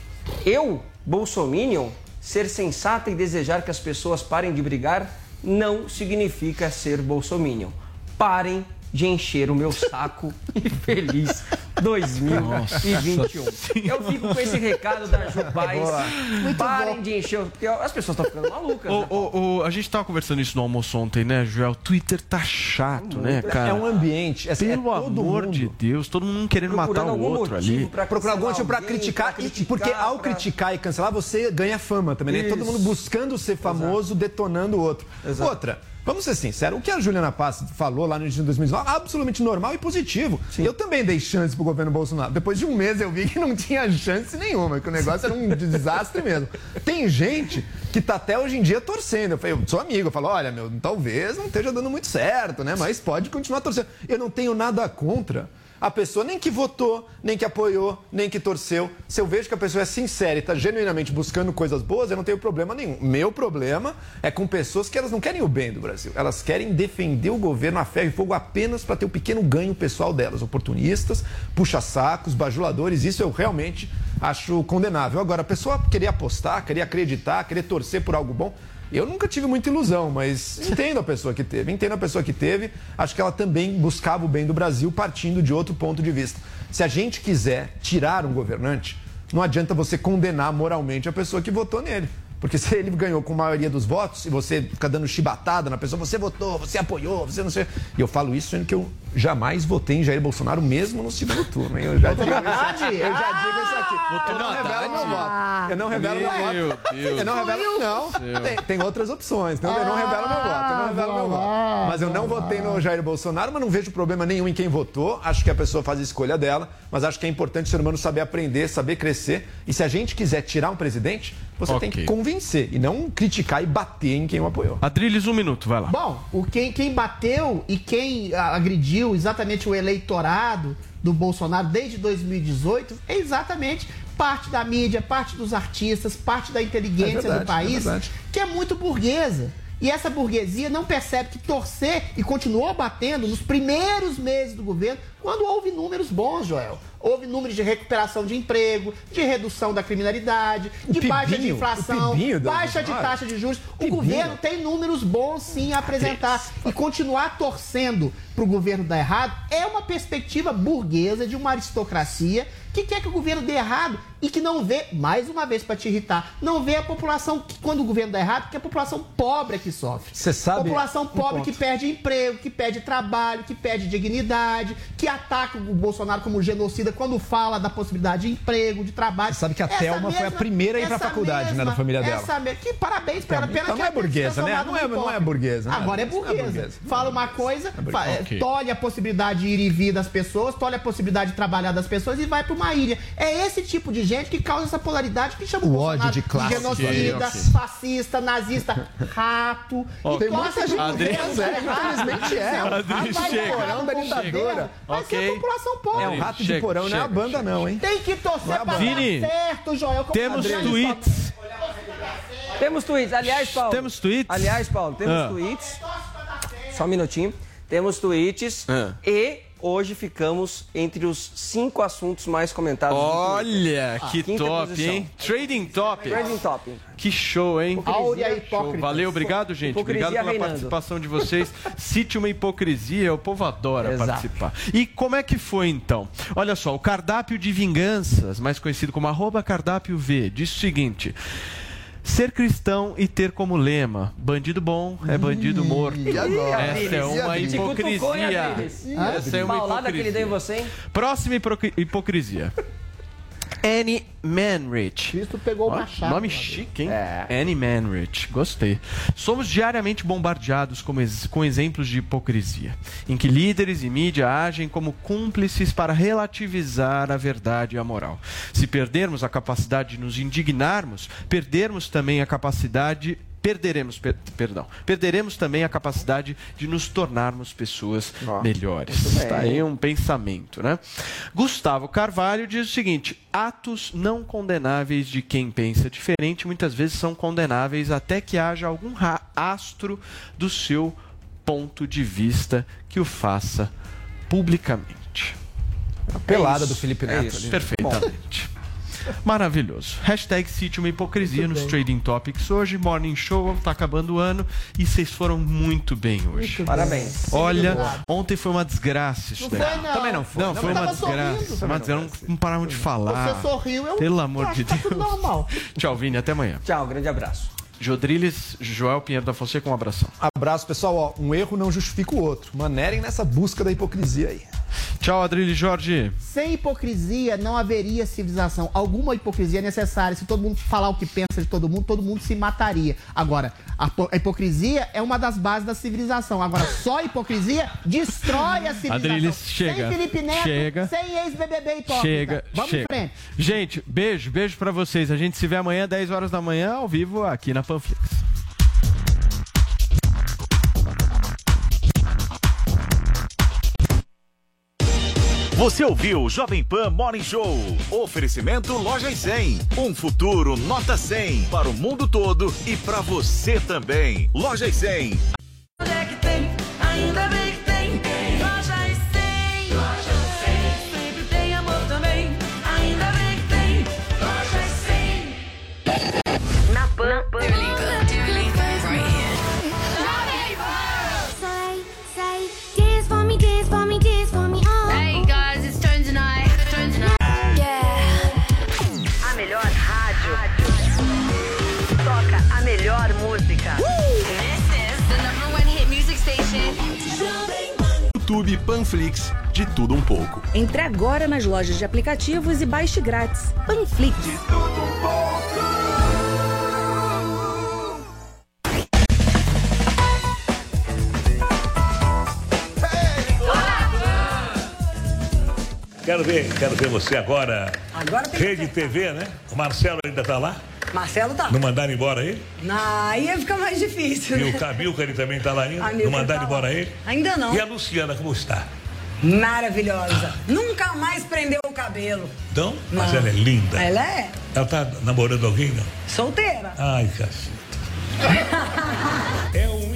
Eu, bolsominion, ser sensata e desejar que as pessoas parem de brigar não significa ser bolsominion. Parem de encher o meu saco e feliz 2021. Eu fico com esse recado da Ju Paz. Parem bom. de encher, o- porque as pessoas estão ficando malucas. Ô, né? ô, ô, a gente tava conversando isso no almoço ontem, né, Joel? Twitter tá chato, né, cara? É um ambiente. É, Pelo é todo amor mundo de Deus, todo mundo querendo matar o outro ali. Procurar algum motivo pra criticar, e- porque ao criticar e cancelar, você ganha fama também, né? Todo Isso. mundo buscando ser famoso, detonando o outro. Outra, vamos ser sinceros, o que a Juliana Paz falou lá no início de 2019, absolutamente normal e positivo. Eu também dei chance pro governo Bolsonaro. Depois de um mês eu vi que não <laughs> tinha chance nenhuma, que o negócio era um <laughs> desastre mesmo. Tem gente que tá até hoje em dia torcendo. Eu falei, eu sou amigo, eu falo, olha, meu, talvez não esteja dando muito certo, né? Mas pode continuar torcendo. Eu não tenho nada contra a pessoa nem que votou, nem que apoiou, nem que torceu. Se eu vejo que a pessoa é sincera e está genuinamente buscando coisas boas, eu não tenho problema nenhum. Meu problema é com pessoas que elas não querem o bem do Brasil. Elas querem defender o governo a ferro e fogo apenas para ter o pequeno ganho pessoal delas. Oportunistas, puxa-sacos, bajuladores, isso eu realmente acho condenável. Agora, a pessoa querer apostar, querer acreditar, querer torcer por algo bom, eu nunca tive muita ilusão, mas entendo a pessoa que teve. Entendo a pessoa que teve. Acho que ela também buscava o bem do Brasil partindo de outro ponto de vista. Se a gente quiser tirar um governante, não adianta você condenar moralmente a pessoa que votou nele. Porque se ele ganhou com a maioria dos votos e você fica dando chibatada na pessoa, você votou, você apoiou, você não sei. E eu falo isso sendo que eu jamais votei em Jair Bolsonaro, mesmo no segundo turno. hein? Eu já digo isso aqui. Eu já digo isso aqui. Eu não no revelo meu voto. Eu não revelo meu Meu voto. Deus. Eu não revelo, não. Tem, tem outras opções. Então eu não revelo meu voto. Eu não revelo meu voto. Mas eu não votei no Jair Bolsonaro, mas não vejo problema nenhum em quem votou. Acho que a pessoa faz a escolha dela, mas acho que é importante o ser humano saber aprender, saber crescer. E se a gente quiser tirar um presidente, você tem Ok. que convencer e não criticar e bater em quem o apoiou. Adriles, um minuto, vai lá. Bom, o quem, quem bateu e quem ah, agrediu exatamente o eleitorado do Bolsonaro desde 2018 é exatamente parte da mídia, parte dos artistas, parte da É inteligência verdade, do país, é que é muito burguesa. E essa burguesia não percebe que torcer e continuou batendo nos primeiros meses do governo, quando houve números bons, Joel. Houve números de recuperação de emprego, de redução da criminalidade, de baixa de inflação, baixa de taxa de juros. O governo tem números bons sim a apresentar. E continuar torcendo para o governo dar errado é uma perspectiva burguesa de uma aristocracia que quer que o governo dê errado e que não vê, mais uma vez para te irritar, não vê a população que quando o governo dá errado, porque é a população pobre é que sofre. Você sabe População um pobre ponto. que perde emprego, que perde trabalho, que perde dignidade, que ataca o Bolsonaro como genocida quando fala da possibilidade de emprego, de trabalho. Você sabe que a Essa Thelma foi a primeira a ir pra essa faculdade, né, da família dela. Essa me- que parabéns, pera, pena Então que não é a burguesa, decisão né? tomada Não é- não é burguesa, né? Agora é Não é burguesa. burguesa. Fala uma coisa, fa- é, Ok. tolhe a possibilidade de ir e vir das pessoas, tolhe a possibilidade de trabalhar das pessoas e vai pra uma ilha. É esse tipo de gente que causa essa polaridade que chama o, O Bolsonaro ódio de classe. genocida, Ok. fascista, nazista, rato. E tem torce muita gente que é, dar infelizmente é. Um Adri, rato vai chega. porão da Chega. ditadura. Vai ser Ok. a população pobre. É um rato de Chega, porão, não é a chega, banda, chega, não, hein? Tem que torcer pra dar Vini, certo, Joel. como Temos Adriano tweets. Temos tweets. Aliás, Paulo. Temos tweets? Aliás, Paulo, temos Ah. tweets. Só um minutinho. Temos tweets. Ah. E hoje ficamos entre os cinco assuntos mais comentados. do Olha, Twitter. que Quinta top, posição. hein? Trading Top. Trading Top. Que show, hein? Áurea Show. hipócrita. Valeu, obrigado, gente. Hipocrisia obrigado pela reinando. participação de vocês. <laughs> Cite uma hipocrisia, o povo adora Exato. participar. E como é que foi, então? Olha só, o cardápio de vinganças, mais conhecido como arroba cardápio V, diz o seguinte... Ser cristão e ter como lema: bandido bom é bandido morto. E agora? Essa é uma hipocrisia. Essa é uma Paulada que ele deu em hipocrisia. você, hein? Próxima hipocri- hipocrisia. Annie Manrich. Cristo pegou o machado. Nome chique, hein? Annie Manrich. Gostei. Somos diariamente bombardeados com, ex- com exemplos de hipocrisia, em que líderes e mídia agem como cúmplices para relativizar a verdade e a moral. Se perdermos a capacidade de nos indignarmos, perdermos também a capacidade perderemos, per- perdão, perderemos também a capacidade de nos tornarmos pessoas melhores. muito bem. Está aí um pensamento, né? Gustavo Carvalho diz o seguinte: atos não condenáveis de quem pensa diferente muitas vezes são condenáveis até que haja algum ra- astro do seu ponto de vista que o faça publicamente. A pelada É do Felipe é Neto isso, ali. Perfeitamente. Maravilhoso. Hashtag cite uma hipocrisia nos Trading Topics hoje. Morning Show, tá acabando o ano e vocês foram muito bem hoje. Muito Parabéns. bem. Olha, ontem foi uma desgraça isso Não daí. foi, não. Também não foi. Não, Não, foi uma desgraça. Uma não desgraça. Não, não paramos de falar. Você sorriu, eu Pelo amor acho de que tá Deus. tudo normal. Tchau, Vini. Até amanhã. Tchau, grande abraço. Jodriles, Joel Pinheiro da Fonseca, um abração. Abraço, pessoal. Ó, um erro não justifica o outro. Manerem nessa busca da hipocrisia aí. Tchau, Adriles Jorge. Sem hipocrisia não haveria civilização. Alguma hipocrisia é necessária. Se todo mundo falar o que pensa de todo mundo, todo mundo se mataria. Agora, a, po- a hipocrisia é uma das bases da civilização. Agora, só a hipocrisia destrói a civilização. Adriles, chega. Sem Felipe Neto, Chega. sem ex-BBB hipócrita. Chega, Vamos chega. em frente. Gente, beijo, beijo pra vocês. A gente se vê amanhã, 10 horas da manhã, ao vivo, aqui na Panflix. Você ouviu Jovem Pan Morning Show. Oferecimento Loja e 100. Um futuro nota 100 para o mundo todo e para você também. Loja e 100. Onde é que tem? Ainda bem YouTube Panflix, de tudo um pouco. Entre agora nas lojas de aplicativos e baixe grátis. Panflix. Quero ver, quero ver você agora. Agora tem que Rede TV, né? O Marcelo ainda tá lá? Marcelo tá. Não mandaram embora ele? Na- Aí ia ficar mais difícil. E né? o Camilca, ele também tá lá ainda? <laughs> A Milka Não mandaram tá lá. embora ele? Ainda não. E a Luciana, como está? Maravilhosa. Nunca mais prendeu o cabelo. Então, mas Não. ela é linda. Ela é Ela tá namorando alguém, não? solteira. Ai, caceta. <laughs> É o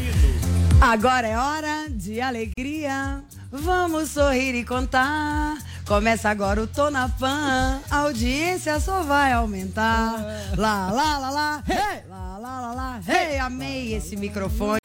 Agora é hora de alegria. Vamos sorrir e contar. Começa agora o Tô na Pan. A audiência só vai aumentar. Lá, lá, lá, lá, hey! Lá, lá, lá, lá, hey! Amei esse microfone.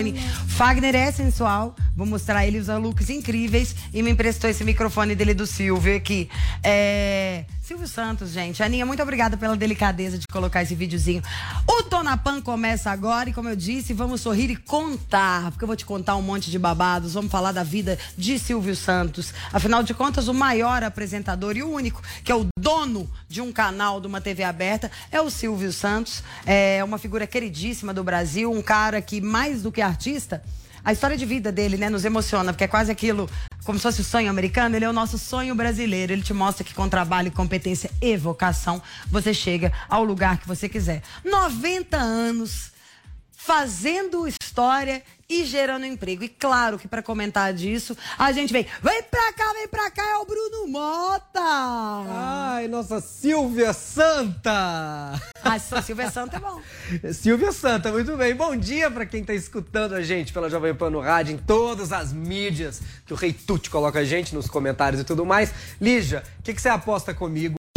Fagner é sensual. Vou mostrar ele usando looks incríveis. E me emprestou esse microfone dele do Silvio aqui. É. Silvio Santos, gente. Aninha, muito obrigada pela delicadeza de colocar esse videozinho. O Tô na Pan começa agora e, como eu disse, vamos sorrir e contar. Porque eu vou te contar um monte de babados. Vamos falar da vida de Silvio Santos. Afinal de contas, o maior apresentador e o único que é o dono de um canal de uma TV aberta é o Silvio Santos. É uma figura queridíssima do Brasil, um cara que, mais do que artista, a história de vida dele, né, nos emociona, porque é quase aquilo, como se fosse o sonho americano, ele é o nosso sonho brasileiro. Ele te mostra que com trabalho, competência e vocação, você chega ao lugar que você quiser. 90 anos fazendo história e gerando emprego. E claro que para comentar disso, a gente vem, vem pra cá, vem pra cá, é o Bruno Mota! Ai, nossa Silvia Santa! Ah, Silvia Santa é bom. <laughs> Silvia Santa, muito bem. Bom dia para quem tá escutando a gente pela Jovem Pan no rádio, em todas as mídias que o Rei Tuti coloca a gente nos comentários e tudo mais. Lígia, o que, que você aposta comigo?